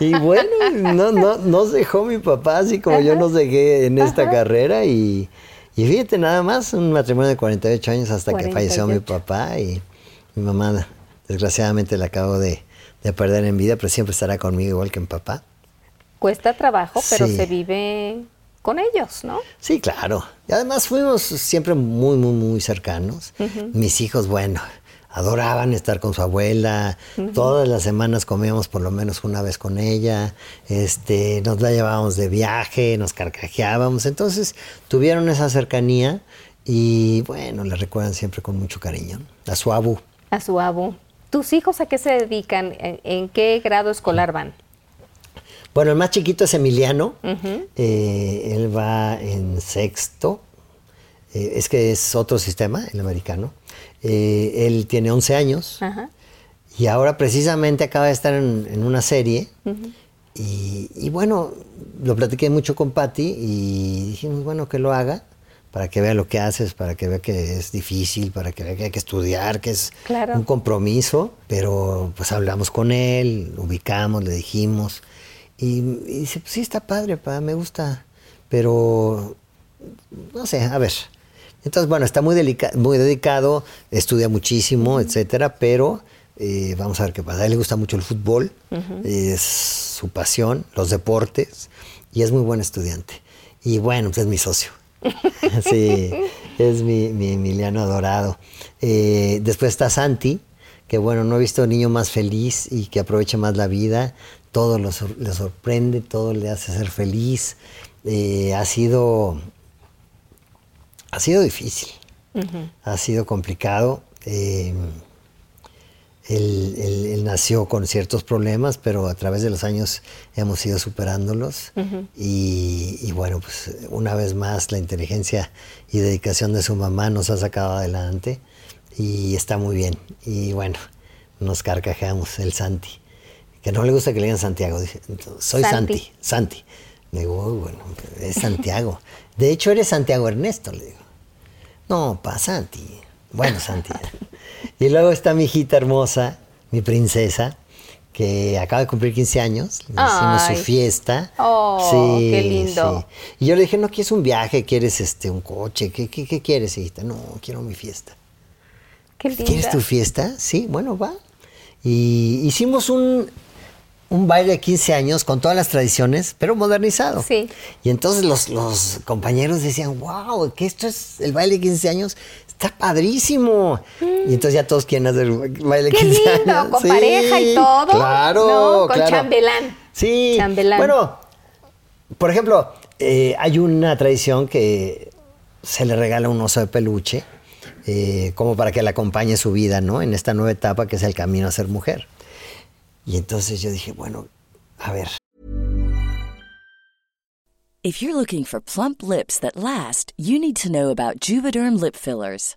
y [LAUGHS] bueno, no, no, no se dejó mi papá así como yo nos dejé en esta carrera y, y fíjate nada más, un matrimonio de 48 años hasta que falleció mi 48. papá y mi mamá desgraciadamente la acabo de, de perder en vida, pero siempre estará conmigo igual que mi papá. Cuesta trabajo, pero Sí. se vive con ellos, ¿no? Sí, claro. Y además fuimos siempre muy, muy, muy cercanos. Mis hijos, bueno, adoraban estar con su abuela. Todas las semanas comíamos por lo menos una vez con ella. Este, nos la llevábamos de viaje, nos carcajeábamos. Entonces tuvieron esa cercanía y bueno, la recuerdan siempre con mucho cariño. A su abu. A su abu. ¿Tus hijos a qué se dedican? ¿En, en qué grado escolar van? Bueno, el más chiquito es Emiliano. Eh, él va en sexto. Eh, es que es otro sistema, el americano. Eh, él tiene 11 años. Ajá. Y ahora precisamente acaba de estar en, en una serie. y, y bueno, lo platiqué mucho con Patty y dijimos, bueno, que lo haga para que vea lo que haces, para que vea que es difícil, para que vea que hay que estudiar, que es Claro. un compromiso. Pero pues hablamos con él, ubicamos, le dijimos. Y, y dice, pues sí, está padre, pa, me gusta. Pero, no sé, a ver. Entonces, bueno, está muy, delica- muy dedicado, estudia muchísimo, etcétera, pero eh, vamos a ver qué pasa. A él le gusta mucho el fútbol, es su pasión, los deportes, y es muy buen estudiante. Y bueno, pues es mi socio. [LAUGHS] sí, es mi, mi Emiliano adorado. Eh, después está Santi, que bueno, no he visto niño más feliz y que aproveche más la vida. Todo lo sor- le sorprende, todo le hace ser feliz. Eh, ha sido ha sido difícil, ha sido complicado. Eh, él, él- él nació con ciertos problemas, pero a través de los años hemos ido superándolos. y, y bueno, pues una vez más la inteligencia y dedicación de su mamá nos ha sacado adelante y está muy bien. Y bueno, nos carcajeamos el Santi, que no le gusta que le digan Santiago. dice, soy Santi. Santi, Santi. Le digo, "Uy, bueno, es Santiago. De hecho, eres Santiago Ernesto, le digo. No, pa, Santi. Bueno, Santi. [LAUGHS] y luego está mi hijita hermosa, mi princesa, que acaba de cumplir 15 años. Le hicimos su fiesta. Oh, qué lindo. sí. Y yo le dije, no quieres un viaje, quieres este un coche, ¿qué, qué, qué quieres, hijita? No, quiero mi fiesta. Qué linda. ¿Quieres tu fiesta? Sí, bueno, va. Y hicimos un, un baile de 15 años con todas las tradiciones, pero modernizado. Sí. Y entonces los, los compañeros decían, wow, que esto es el baile de 15 años, está padrísimo. Y entonces ya todos quieren hacer el baile de Qué 15 lindo, años. con pareja y todo, Claro, ¿no? Con claro. chambelán. Sí. Chambelán. Bueno, por ejemplo, eh, hay una tradición que se le regala un oso de peluche, eh, como para que le acompañe su vida, ¿no? En esta nueva etapa que es el camino a ser mujer. Y entonces yo dije, bueno, a ver, If you're looking for plump lips that last, you need to know about Juvederm lip fillers.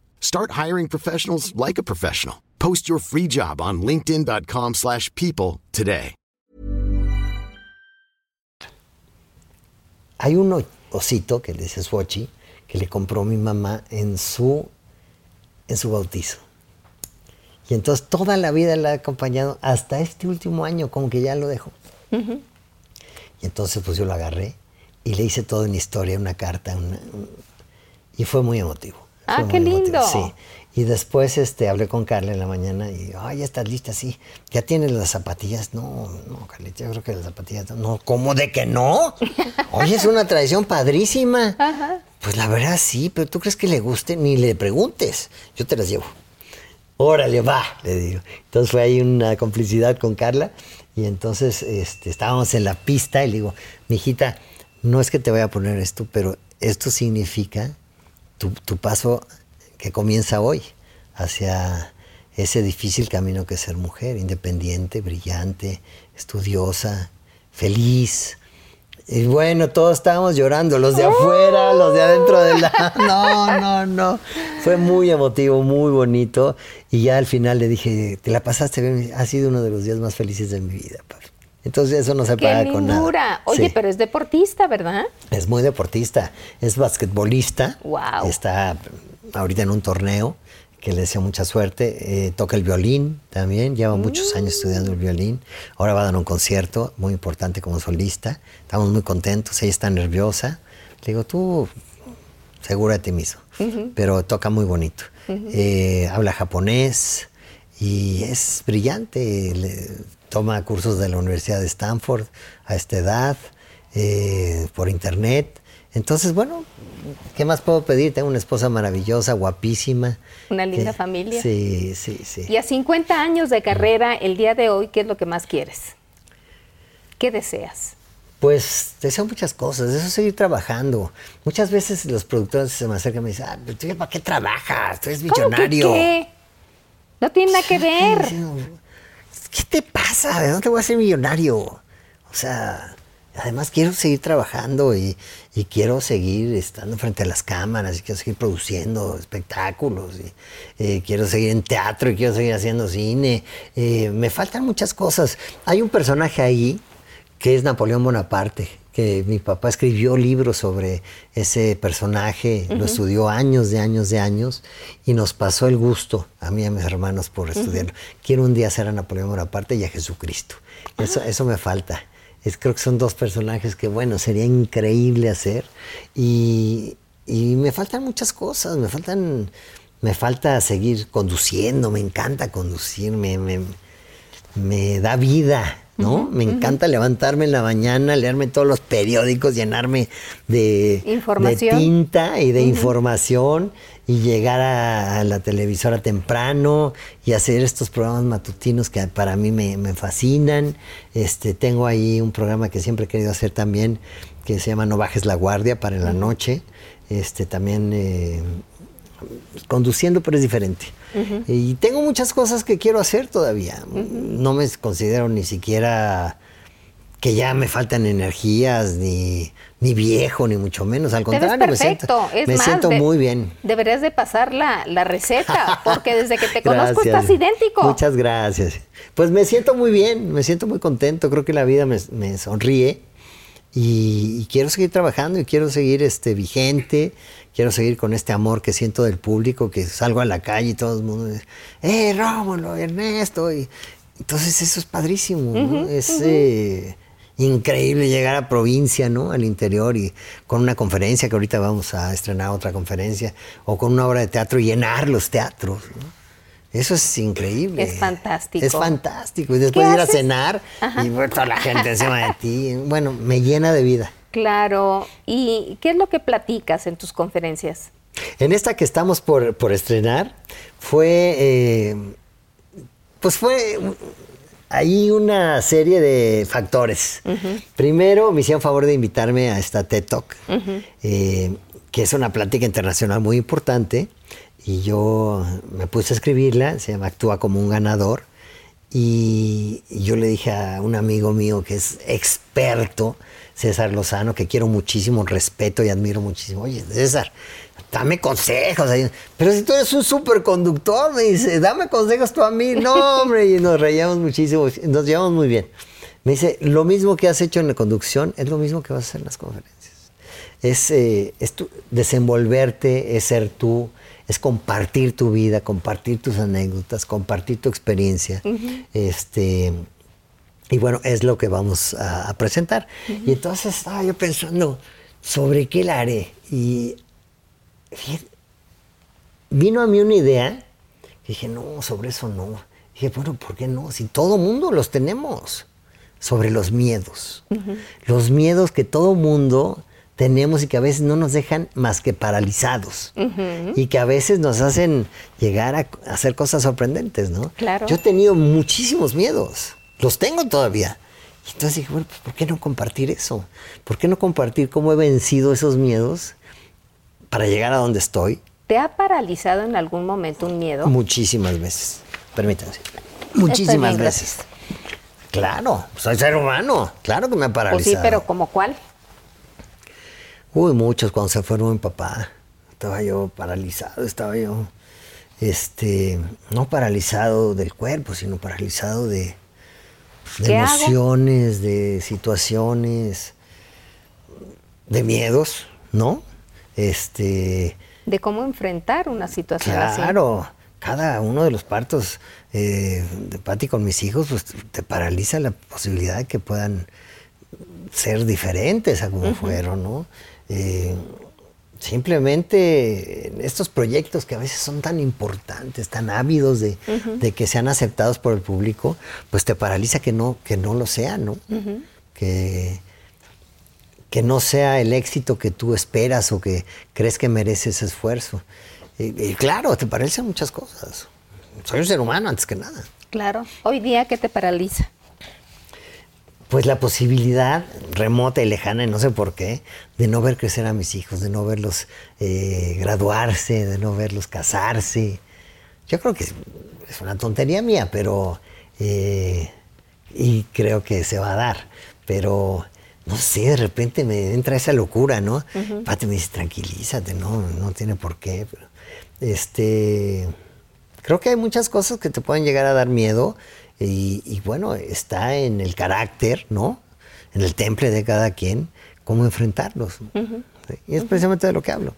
Start hiring professionals like a professional. Post your free job on linkedin.com/people slash people today. Hay un osito que le dice Swatchy que le compró mi mamá en su, en su bautizo. Y entonces toda la vida la ha acompañado hasta este último año, como que ya lo dejó. Y entonces pues yo lo agarré y le hice toda una historia, una carta, una- un- y fue muy emotivo. Ah, qué lindo. Sí. Y después este, hablé con Carla en la mañana y, ay, ya estás lista, sí. ¿Ya tienes las zapatillas? No, no, Carlita, yo creo que las zapatillas no. No, ¿cómo de que no? Oye, es una tradición padrísima. Pues la verdad sí, pero ¿tú crees que le guste? Ni le preguntes. Yo te las llevo. Órale, va, le digo. Entonces fue ahí una complicidad con Carla y entonces este, estábamos en la pista y le digo, mijita, no es que te voy a poner esto, pero esto significa tu, paso que comienza hoy hacia ese difícil camino que es ser mujer, independiente, brillante, estudiosa, feliz. Y bueno, todos estábamos llorando, los de afuera, los de adentro de la... [LAUGHS] No, no, no. Fue muy emotivo, muy bonito. Y ya al final le dije, te la pasaste bien, ha sido uno de los días más felices de mi vida, papi. Entonces eso no se ¡Qué paga con nada. Oye, Sí. pero es deportista, ¿verdad? Es muy deportista, es basquetbolista. Guau. Está ahorita en un torneo que le deseo mucha suerte. Eh, toca el violín también, lleva muchos años estudiando el violín. Ahora va a dar un concierto muy importante como solista. Estamos muy contentos, ella está nerviosa. Le digo, tú segura de ti mismo, pero toca muy bonito. Eh, habla japonés y es brillante. le- toma cursos de la Universidad de Stanford a esta edad, eh, por internet. Entonces, bueno, ¿qué más puedo pedir? Tengo una esposa maravillosa, guapísima. Una linda que- familia. Sí, sí, sí. Y a 50 años de carrera, el día de hoy, ¿qué es lo que más quieres? ¿Qué deseas? Pues deseo muchas cosas, deseo seguir trabajando. Muchas veces los productores se me acercan y me dicen, ah, tú para qué trabajas, tú eres ¿Cómo que millonario. qué? No tiene nada que ver. ¿Qué te pasa? ¿De dónde voy a ser millonario? O sea, además quiero seguir trabajando y, quiero seguir estando frente a las cámaras y quiero seguir produciendo espectáculos y eh, quiero seguir en teatro y quiero seguir haciendo cine. Eh, me faltan muchas cosas. Hay un personaje ahí que es Napoleón Bonaparte, que mi papá escribió libros sobre ese personaje, lo estudió años de años de años y nos pasó el gusto a mí y a mis hermanos por estudiarlo. Quiero un día hacer a Napoleón Bonaparte y a Jesucristo. Eso, eso me falta. Es, creo que son dos personajes que, bueno, sería increíble hacer. Y, y me faltan muchas cosas, me faltan... Me falta seguir conduciendo, me encanta conducir, me, me, me da vida, ¿no? me encanta levantarme en la mañana, leerme todos los periódicos, llenarme de, Información. de tinta y de información y llegar a, a la televisora temprano y hacer estos programas matutinos que para mí me, me fascinan. Este, tengo ahí un programa que siempre he querido hacer también que se llama No bajes la guardia para en la noche. Este, también eh, conduciendo, pero es diferente. Y tengo muchas cosas que quiero hacer todavía. No me considero ni siquiera que ya me faltan energías, ni, ni viejo, ni mucho menos. Al Te ves contrario, me siento, perfecto. Es me más, siento de- muy bien. Deberías de pasar la, la receta, porque desde que te [LAUGHS] conozco estás idéntico. Muchas gracias. Pues me siento muy bien, me siento muy contento. Creo que la vida me, me sonríe y, quiero seguir trabajando y quiero seguir este, vigente, quiero seguir con este amor que siento del público, que salgo a la calle y todo el mundo dice, ¡eh, Rómulo, Ernesto! Y, entonces eso es padrísimo, ¿no? es eh, increíble llegar a provincia, ¿no? Al interior y con una conferencia, que ahorita vamos a estrenar otra conferencia, o con una obra de teatro y llenar los teatros, ¿no? Eso es increíble. Es fantástico. Es fantástico. Y después ir a cenar y ver toda la gente encima de ti. [LAUGHS] Bueno, me llena de vida. Claro. ¿Y qué es lo que platicas en tus conferencias? En esta que estamos por, estrenar, fue. Eh, pues fue ahí una serie de factores. Primero, me hicieron favor de invitarme a esta TED Talk, eh, que es una plática internacional muy importante y yo me puse a escribirla, se llama Actúa como un ganador. Y yo le dije a un amigo mío que es experto, César Lozano, que quiero muchísimo, respeto y admiro muchísimo. Oye, César, dame consejos. Pero si tú eres un superconductor, me dice, dame consejos tú a mí. No, [LAUGHS] hombre, y nos reíamos muchísimo, nos llevamos muy bien. Me dice, lo mismo que has hecho en la conducción es lo mismo que vas a hacer en las conferencias. Es, eh, es desenvolverte, es ser tú, es compartir tu vida, compartir tus anécdotas, compartir tu experiencia. Este y bueno, es lo que vamos a, presentar. Y entonces estaba yo pensando sobre qué la haré. Y vino a mí una idea. Dije, no, sobre eso no. Dije, bueno, ¿por qué no? Si todo mundo los tenemos. Sobre los miedos. Los miedos que todo mundo tenemos y que a veces no nos dejan más que paralizados y que a veces nos hacen llegar a hacer cosas sorprendentes, ¿no? Claro. Yo he tenido muchísimos miedos, los tengo todavía. Y entonces dije, bueno, pues ¿por qué no compartir eso? ¿Por qué no compartir cómo he vencido esos miedos para llegar a donde estoy? ¿Te ha paralizado en algún momento un miedo? Muchísimas veces, permítanme. Muchísimas veces. Claro, soy ser humano, claro que me ha paralizado. Pues sí, pero ¿como cuál? Uy, muchos, cuando se fueron mi papá, estaba yo paralizado, estaba yo, este, no paralizado del cuerpo, sino paralizado de, emociones, de situaciones, de miedos, ¿no? Este. De cómo enfrentar una situación así. Claro, cada uno de los partos eh, de Pati con mis hijos, pues te paraliza la posibilidad de que puedan ser diferentes a como fueron, ¿no? Eh, simplemente estos proyectos que a veces son tan importantes, tan ávidos de, que sean aceptados por el público, pues te paraliza que no, que no lo sean, ¿no? que, que no sea el éxito que tú esperas o que crees que mereces esfuerzo. Y, claro, te parecen muchas cosas. Soy un ser humano antes que nada. Claro. Hoy día, ¿qué te paraliza? Pues la posibilidad remota y lejana, y no sé por qué, de no ver crecer a mis hijos, de no verlos eh, graduarse, de no verlos casarse. Yo creo que es una tontería mía, pero... Eh, y creo que se va a dar, pero no sé, de repente me entra esa locura, ¿no? Pati me dice, tranquilízate, no, no tiene por qué. este, creo que hay muchas cosas que te pueden llegar a dar miedo y, bueno, está en el carácter, ¿no? En el temple de cada quien, cómo enfrentarlos. Y es precisamente de lo que hablo.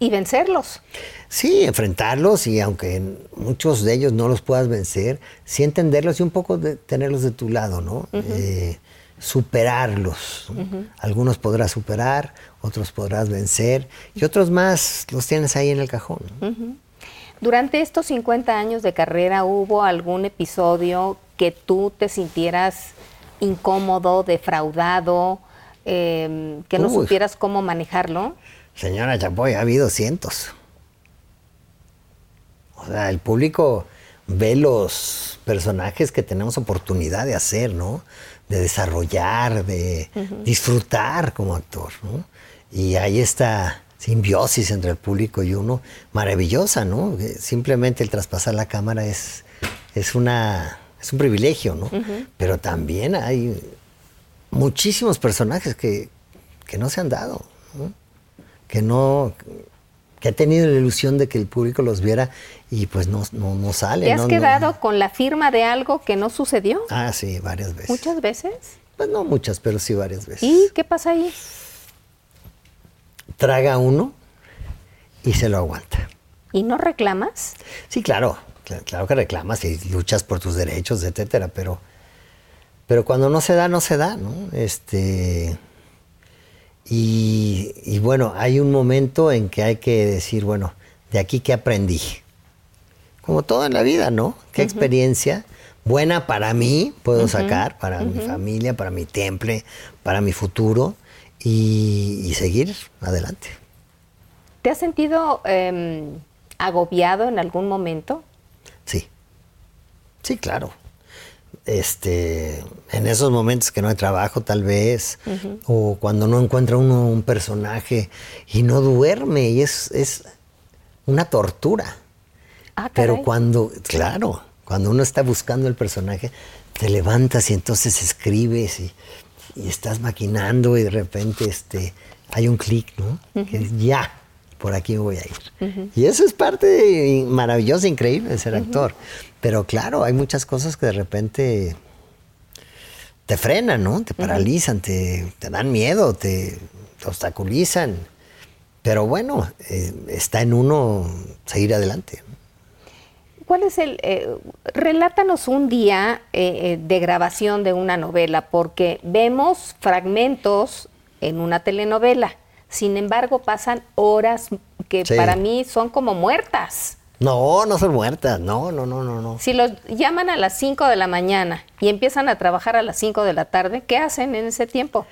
Y vencerlos. Sí, enfrentarlos y aunque muchos de ellos no los puedas vencer, sí entenderlos y un poco de tenerlos de tu lado, ¿no? Eh, superarlos. Algunos podrás superar, otros podrás vencer y otros más los tienes ahí en el cajón. Durante estos 50 años de carrera, ¿hubo algún episodio que tú te sintieras incómodo, defraudado, em, que no supieras cómo manejarlo? Señora Chapoy, ha habido cientos. O sea, el público ve los personajes que tenemos oportunidad de hacer, ¿no? De desarrollar, de disfrutar como actor, ¿no? Y ahí está simbiosis entre el público y uno maravillosa, ¿no? Simplemente el traspasar la cámara es, es, una, es un privilegio, ¿no? Pero también hay muchísimos personajes que, no se han dado, que no que ha tenido la ilusión de que el público los viera y pues no, no, no sale. ¿Te has quedado con la firma de algo que no sucedió? Ah, sí, varias veces. ¿Muchas veces? Pues no muchas, pero sí varias veces. ¿Y qué pasa ahí? Traga uno y se lo aguanta. ¿Y no reclamas? Sí, claro, cl- claro que reclamas y luchas por tus derechos, etcétera, pero, pero cuando no se da, no se da, ¿no? Este, y, y bueno, hay un momento en que hay que decir, bueno, de aquí qué aprendí. Como todo en la vida, ¿no? ¿Qué experiencia buena para mí puedo sacar, para mi familia, para mi temple, para mi futuro y, y seguir adelante? ¿Te has sentido em, agobiado en algún momento? Sí. Sí, claro. Este, en esos momentos que no hay trabajo, tal vez, o cuando no encuentra uno un personaje y no duerme, y es, es una tortura. Ah, Pero cuando, claro, cuando uno está buscando el personaje, te levantas y entonces escribes y, y estás maquinando y de repente este, hay un clic, ¿no? Que es ya, por aquí voy a ir. Y eso es parte de- maravillosa, increíble de ser actor. Pero claro, hay muchas cosas que de repente te frenan, ¿no? Te paralizan, te, te dan miedo, te, te obstaculizan. Pero bueno, eh, está en uno seguir adelante. ¿Cuál es el... eh, relátanos un día eh, eh, de grabación de una novela, porque vemos fragmentos en una telenovela. Sin embargo, pasan horas que Sí. para mí son como muertas. No, no son muertas, no, no, no, no, no. Si los llaman a las 5 de la mañana y empiezan a trabajar a las 5 de la tarde, ¿qué hacen en ese tiempo?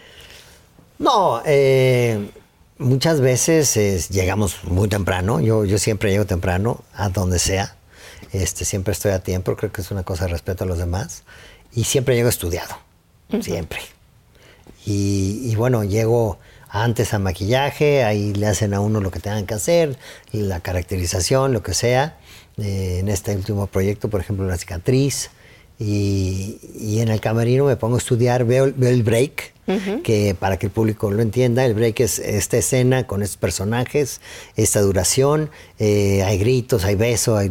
No, eh, muchas veces es- llegamos muy temprano. Yo, yo siempre llego temprano a donde sea. Este, siempre estoy a tiempo. Creo que es una cosa de respeto a los demás. Y siempre llego estudiado. Siempre. Y, y bueno, llego antes a maquillaje, ahí le hacen a uno lo que tengan que hacer, la caracterización, lo que sea. Eh, en este último proyecto, por ejemplo, la cicatriz. Y, y en el camerino me pongo a estudiar, veo, veo el break, que para que el público lo entienda, el break es esta escena con estos personajes, esta duración, eh, hay gritos, hay besos, hay,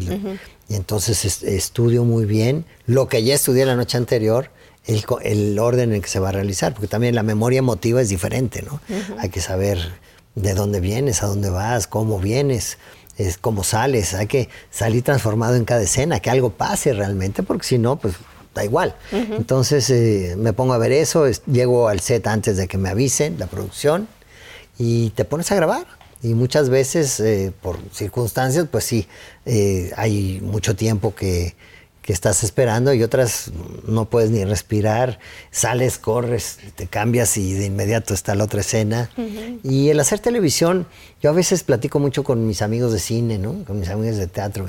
y entonces es- estudio muy bien lo que ya estudié la noche anterior, el, el orden en que se va a realizar, porque también la memoria emotiva es diferente, ¿no? Hay que saber de dónde vienes, a dónde vas, cómo vienes, es cómo sales, hay que salir transformado en cada escena, que algo pase realmente, porque si no, pues da igual. Entonces eh, me pongo a ver eso, es- llego al set antes de que me avisen, la producción, y te pones a grabar. Y muchas veces, eh, por circunstancias, pues sí, eh, hay mucho tiempo que, que estás esperando y otras no puedes ni respirar, sales, corres, te cambias y de inmediato está la otra escena. Y el hacer televisión, yo a veces platico mucho con mis amigos de cine, ¿no? Con mis amigos de teatro.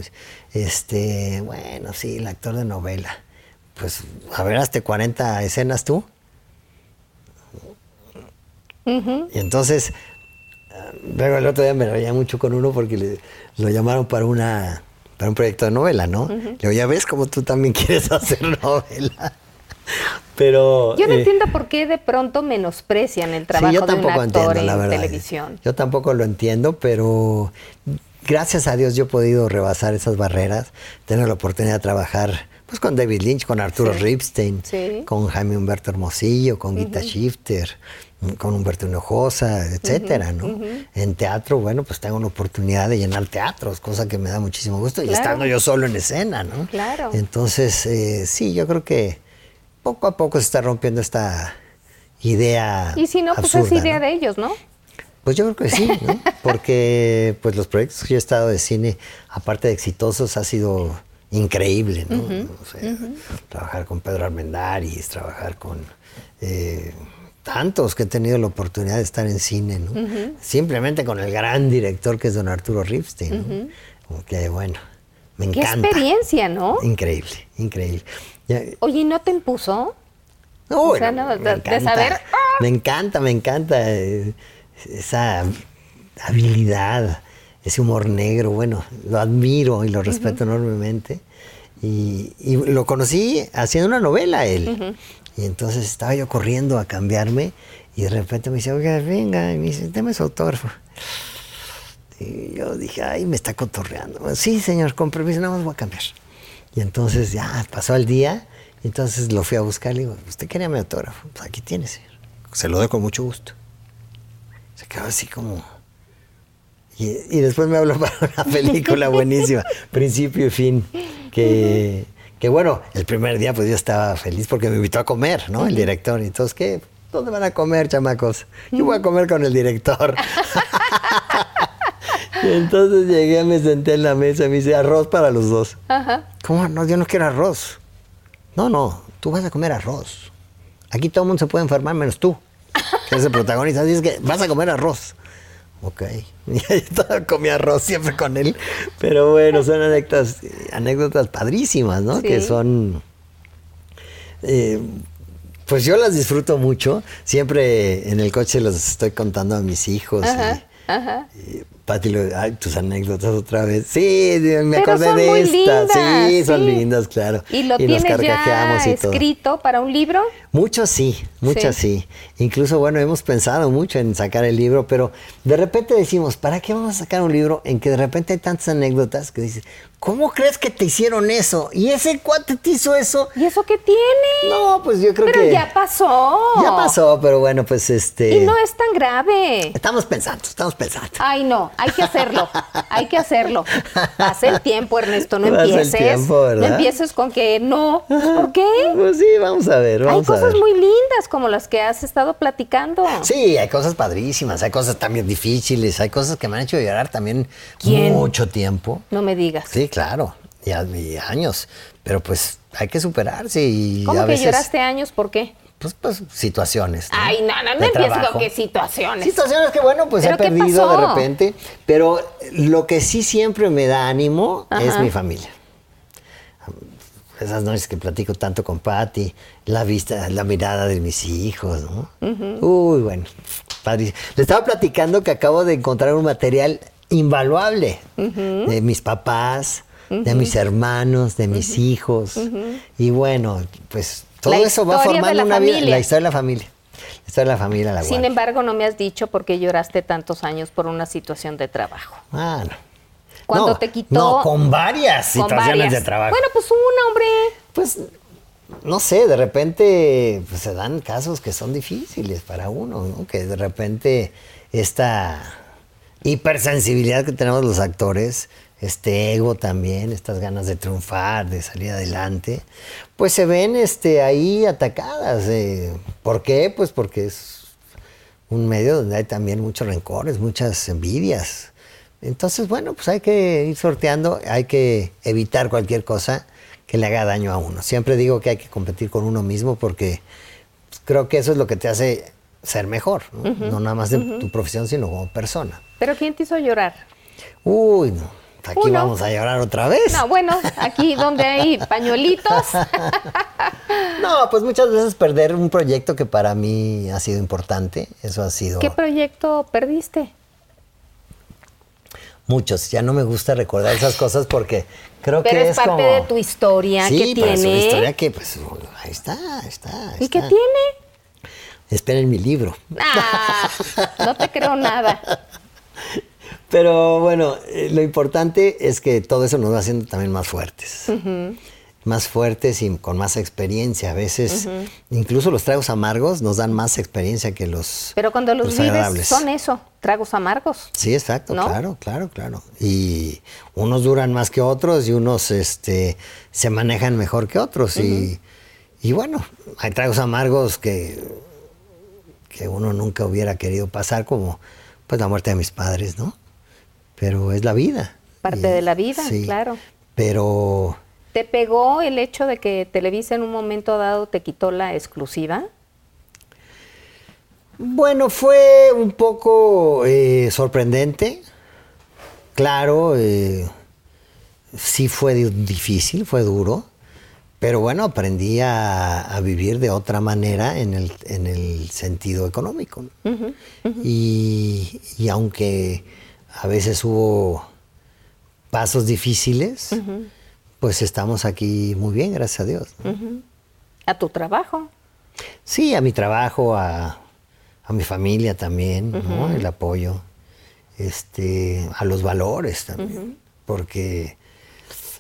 Este, bueno, sí, el actor de novela. Pues, a ver, hazte 40 escenas tú. Y entonces, luego el otro día me reía mucho con uno porque le- lo llamaron para una para un proyecto de novela, ¿no? Le digo, ya ves cómo tú también [LAUGHS] quieres hacer novela. Pero Yo no eh, entiendo por qué de pronto menosprecian el trabajo sí, yo de un tampoco actor entiendo, en la verdad. televisión. Yo tampoco lo entiendo, pero gracias a Dios yo he podido rebasar esas barreras, tener la oportunidad de trabajar pues con David Lynch, con Arturo Sí. Ripstein, Sí. con Jaime Humberto Hermosillo, con Guita Shifter, con Humberto Hinojosa, etcétera, ¿no? En teatro, bueno, pues tengo la oportunidad de llenar teatros, cosa que me da muchísimo gusto, y estando yo solo en escena, ¿no? Claro. Entonces, eh, sí, yo creo que poco a poco se está rompiendo esta idea Y si no, pues absurda, es idea ¿no? de ellos, ¿no? Pues yo creo que sí, ¿no? [LAUGHS] Porque pues los proyectos que yo he estado de cine, aparte de exitosos, ha sido increíble, ¿no? O sea, Trabajar con Pedro Armendáriz, trabajar con eh, tantos que he tenido la oportunidad de estar en cine, ¿no? Simplemente con el gran director que es don Arturo Ripstein, ¿no? Como que bueno, me Qué encanta. experiencia, ¿no? Increíble, increíble. Ya- Oye, ¿y no te impuso? no, O sea, no, me de- saber, ¡ah! Me encanta, me encanta eh, esa habilidad, ese humor negro. Bueno, lo admiro y lo respeto enormemente. Y, y lo conocí haciendo una novela él. Y entonces estaba yo corriendo a cambiarme y de repente me dice, oiga, venga, y me dice, deme su autógrafo. Y yo dije, ay, me está cotorreando. Sí, señor, con permiso, nada más voy a cambiar. Y entonces ya pasó el día y Entonces lo fui a buscar y le digo, ¿usted quería mi autógrafo? Pues aquí tiene, señor. Se lo doy con mucho gusto. Se quedó así como... Y, y después me habló [LAUGHS] para una película buenísima, [LAUGHS] principio y fin, que, que bueno, el primer día pues yo estaba feliz porque me invitó a comer, ¿no? El director. Y entonces, ¿qué? ¿Dónde van a comer, chamacos? Yo voy a comer con el director. [LAUGHS] [LAUGHS] y entonces llegué, me senté en la mesa y me dice, arroz para los dos. Ajá. ¿Cómo? No, yo no quiero arroz. No, no, tú vas a comer arroz. Aquí todo el mundo se puede enfermar menos tú, que eres el protagonista. Así es que vas a comer arroz. Ok. [LAUGHS] Yo comía arroz siempre con él. Pero bueno, son anécdotas, anécdotas padrísimas, ¿no? Sí. Que son... eh, pues yo las disfruto mucho. Siempre en el coche los estoy contando a mis hijos. y- Ajá, ajá. y Pati, tus anécdotas otra vez. Sí, me Pero acordé de muy esta. lindas, sí, son sí. lindas, claro. ¿Y lo nos tienes ya carcajeamos y todo. escrito para un libro? Muchos sí, muchas sí. Incluso, bueno, hemos pensado mucho en sacar el libro, pero de repente decimos, ¿para qué vamos a sacar un libro en que de repente hay tantas anécdotas que dices, ¿cómo crees que te hicieron eso? ¿Y ese cuate te hizo eso? ¿Y eso qué tiene? No, pues yo creo Pero que... ya pasó. Ya pasó, pero bueno, pues este... Y no es tan grave. Estamos pensando, estamos pensando. Ay, no, hay que hacerlo, hay que hacerlo. Pasa el tiempo, Ernesto, no Pasa el empieces. tiempo, ¿verdad? No empieces con que no. Pues, ¿Por qué? Pues sí, vamos a ver, Hay a cosas ver. muy lindas como las que has estado platicando. Sí, hay cosas padrísimas, hay cosas también difíciles, hay cosas que me han hecho llorar también ¿Quién? mucho tiempo. No me digas. Sí, claro, y, a- y años, pero pues hay que superarse y ¿Cómo a que veces, lloraste años? ¿Por qué? Pues, pues situaciones. ¿no? Ay, no, no, no De empieces con qué situaciones. Situaciones que, bueno, pues he ¿Pero qué perdido de repente, pero lo que sí siempre me da ánimo es mi familia. Esas noches que platico tanto con Patty, la vista, la mirada de mis hijos, ¿no? Uy, bueno, padrísimo. Le estaba platicando que acabo de encontrar un material invaluable de mis papás, de mis hermanos, de mis hijos. Y bueno, pues todo La eso va formando una vida, la historia de la familia. La historia de la familia la Sin embargo, no me has dicho por qué lloraste tantos años por una situación de trabajo. Ah, no. Cuando No, te quitó. No, con varias con situaciones varias. de trabajo. Bueno, pues una, hombre. pues, no sé, de repente pues, se dan casos que son difíciles para uno, ¿no? Que de repente esta hipersensibilidad que tenemos los actores, este ego también, estas ganas de triunfar, de salir adelante, pues se ven este, ahí atacadas. eh. ¿Por qué? Pues porque es un medio donde hay también muchos rencores, muchas envidias. Entonces, bueno, pues hay que ir sorteando, hay que evitar cualquier cosa que le haga daño a uno. Siempre digo que hay que competir con uno mismo porque creo que eso es lo que te hace ser mejor, no, No nada más en tu profesión, sino como persona. ¿Pero quién te hizo llorar? Uy, no, aquí Uno. vamos a llorar otra vez. No, bueno, aquí donde hay pañuelitos. [LAUGHS] No, pues muchas veces perder un proyecto que para mí ha sido importante, eso ha sido... ¿Qué proyecto perdiste? Muchos, ya no me gusta recordar esas cosas porque creo Pero que es es, parte como... de tu historia sí, que pero es una tiene. historia que pues ahí está, ahí está. ahí ¿Y qué está. tiene? Esperen mi libro. Ah, no te creo nada. [LAUGHS] Pero bueno, eh, lo importante es que todo eso nos va haciendo también más fuertes. Más fuertes y con más experiencia. A veces, incluso los tragos amargos nos dan más experiencia que los. Pero cuando los, vives agradables. son eso, tragos amargos. Sí, exacto, ¿No? claro, claro, claro. Y unos duran más que otros y unos este, se manejan mejor que otros. y, y bueno, hay tragos amargos que, que uno nunca hubiera querido pasar, como pues la muerte de mis padres, ¿no? Pero es la vida. Parte Y- de la vida, claro. Pero ¿Te pegó el hecho de que Televisa en un momento dado te quitó la exclusiva? Bueno, fue un poco eh, sorprendente. Claro, eh, sí fue di- difícil, fue duro. Pero bueno, aprendí a, a vivir de otra manera en el, en el sentido económico. ¿no? Y, y aunque a veces hubo pasos difíciles, pues estamos aquí muy bien, gracias a Dios. ¿no? A tu trabajo. Sí, a mi trabajo, a, a mi familia también, ¿no? El apoyo, este, a los valores también, porque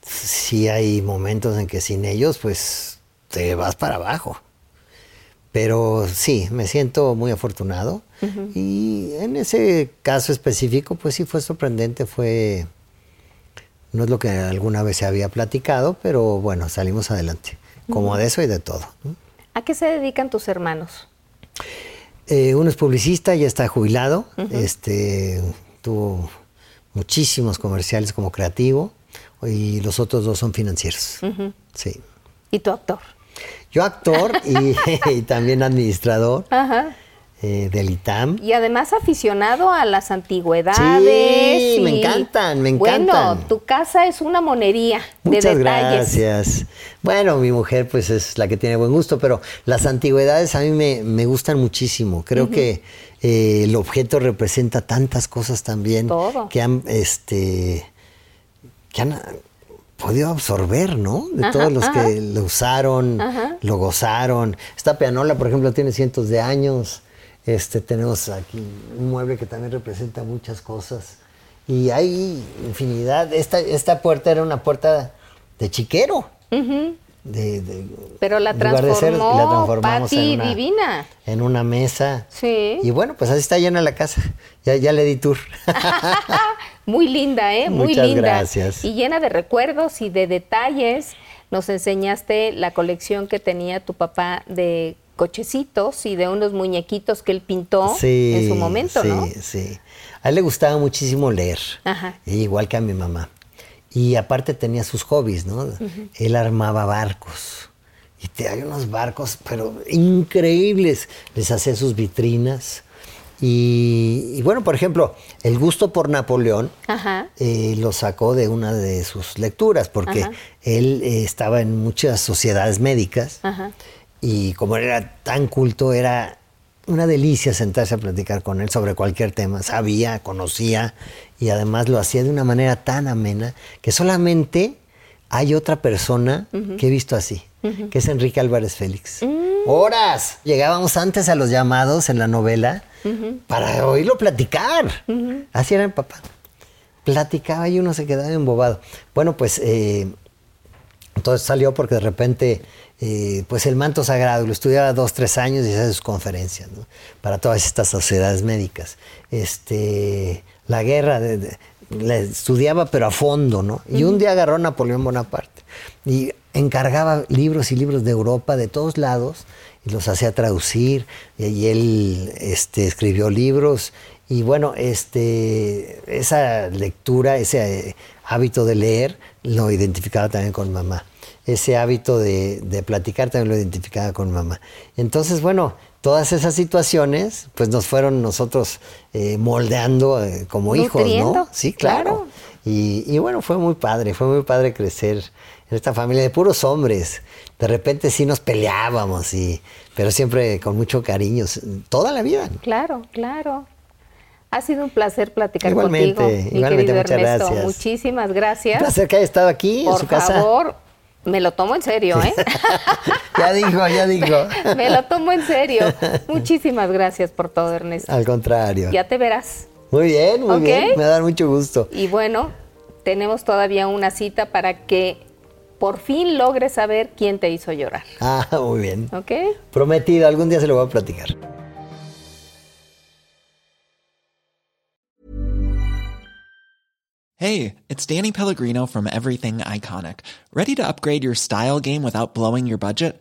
sí hay momentos en que sin ellos, pues, te vas para abajo. Pero sí, me siento muy afortunado. Y en ese caso específico, pues sí fue sorprendente, fue... No es lo que alguna vez se había platicado, pero bueno, salimos adelante. Como de eso y de todo. ¿A qué se dedican tus hermanos? Eh, uno es publicista, ya está jubilado. Este tuvo muchísimos comerciales como creativo y los otros dos son financieros. Sí. ¿Y tu actor? Yo actor y, [LAUGHS] también administrador. Eh, del ITAM. Y además aficionado a las antigüedades. Sí, me encantan, me encantan. Bueno, tu casa es una monería de detalles. gracias. Bueno, mi mujer pues es la que tiene buen gusto, pero las antigüedades a mí me, gustan muchísimo. Creo que eh, el objeto representa tantas cosas también que han, este, que han podido absorber, ¿no? De todos los que lo usaron, lo gozaron. Esta pianola, por ejemplo, tiene cientos de años. Este, tenemos aquí un mueble que también representa muchas cosas. Y hay infinidad. Esta, esta puerta era una puerta de chiquero. Pero la transformó, la transformamos en una, divina. En una mesa. Sí. Y bueno, pues así está llena la casa. Ya, ya le di tour. [LAUGHS] [LAUGHS] Muy linda, ¿eh? Muy Muchas linda. gracias. Y llena de recuerdos y de detalles. Nos enseñaste la colección que tenía tu papá de cochecitos y de unos muñequitos que él pintó en su momento, sí, ¿no? Sí, sí. A él le gustaba muchísimo leer, Ajá. igual que a mi mamá. Y aparte tenía sus hobbies, ¿no? Él armaba barcos. Y te, hay unos barcos, pero increíbles. Les hacía sus vitrinas. Y, bueno, por ejemplo, el gusto por Napoleón eh, lo sacó de una de sus lecturas, porque él eh, estaba en muchas sociedades médicas y como era tan culto, era una delicia sentarse a platicar con él sobre cualquier tema. Sabía, conocía y además lo hacía de una manera tan amena que solamente hay otra persona que he visto así, que es Enrique Álvarez Félix. Mm. Horas. Llegábamos antes a los llamados en la novela para oírlo platicar. Así era el papá. Platicaba y uno se quedaba embobado. Bueno, pues eh, entonces salió porque de repente, eh, pues el manto sagrado, lo estudiaba dos, tres años y hacía sus conferencias para todas estas sociedades médicas. Este, la guerra, la estudiaba pero a fondo, ¿no? Y un día agarró a Napoleón Bonaparte y encargaba libros y libros de Europa, de todos lados, los hacía traducir, y, él este, escribió libros, y bueno, este, esa lectura, ese eh, hábito de leer, lo identificaba también con mamá. Ese hábito de, platicar también lo identificaba con mamá. Entonces, bueno, todas esas situaciones, pues nos fueron nosotros eh, moldeando eh, como hijos, ¿no? Sí, claro. Y, y, bueno, fue muy padre, fue muy padre crecer en esta familia de puros hombres. De repente sí nos peleábamos, y, pero siempre con mucho cariño, toda la vida. Claro, claro. Ha sido un placer platicar contigo. Mi igualmente, muchas Ernesto. gracias. Muchísimas gracias. Un placer que haya estado aquí en su casa. Por favor, me lo tomo en serio, ¿eh? [LAUGHS] ya dijo, ya dijo. [LAUGHS] me lo tomo en serio. Muchísimas gracias por todo, Ernesto. Al contrario. Ya te verás. Muy bien, muy bien. Me da mucho gusto. Y bueno, tenemos todavía una cita para que por fin logres saber quién te hizo llorar. [LAUGHS] Ah, muy bien. ¿Ok? Prometido, algún día se lo voy a platicar. Hey, it's Danny Pellegrino from Everything Iconic. Ready to upgrade your style game without blowing your budget?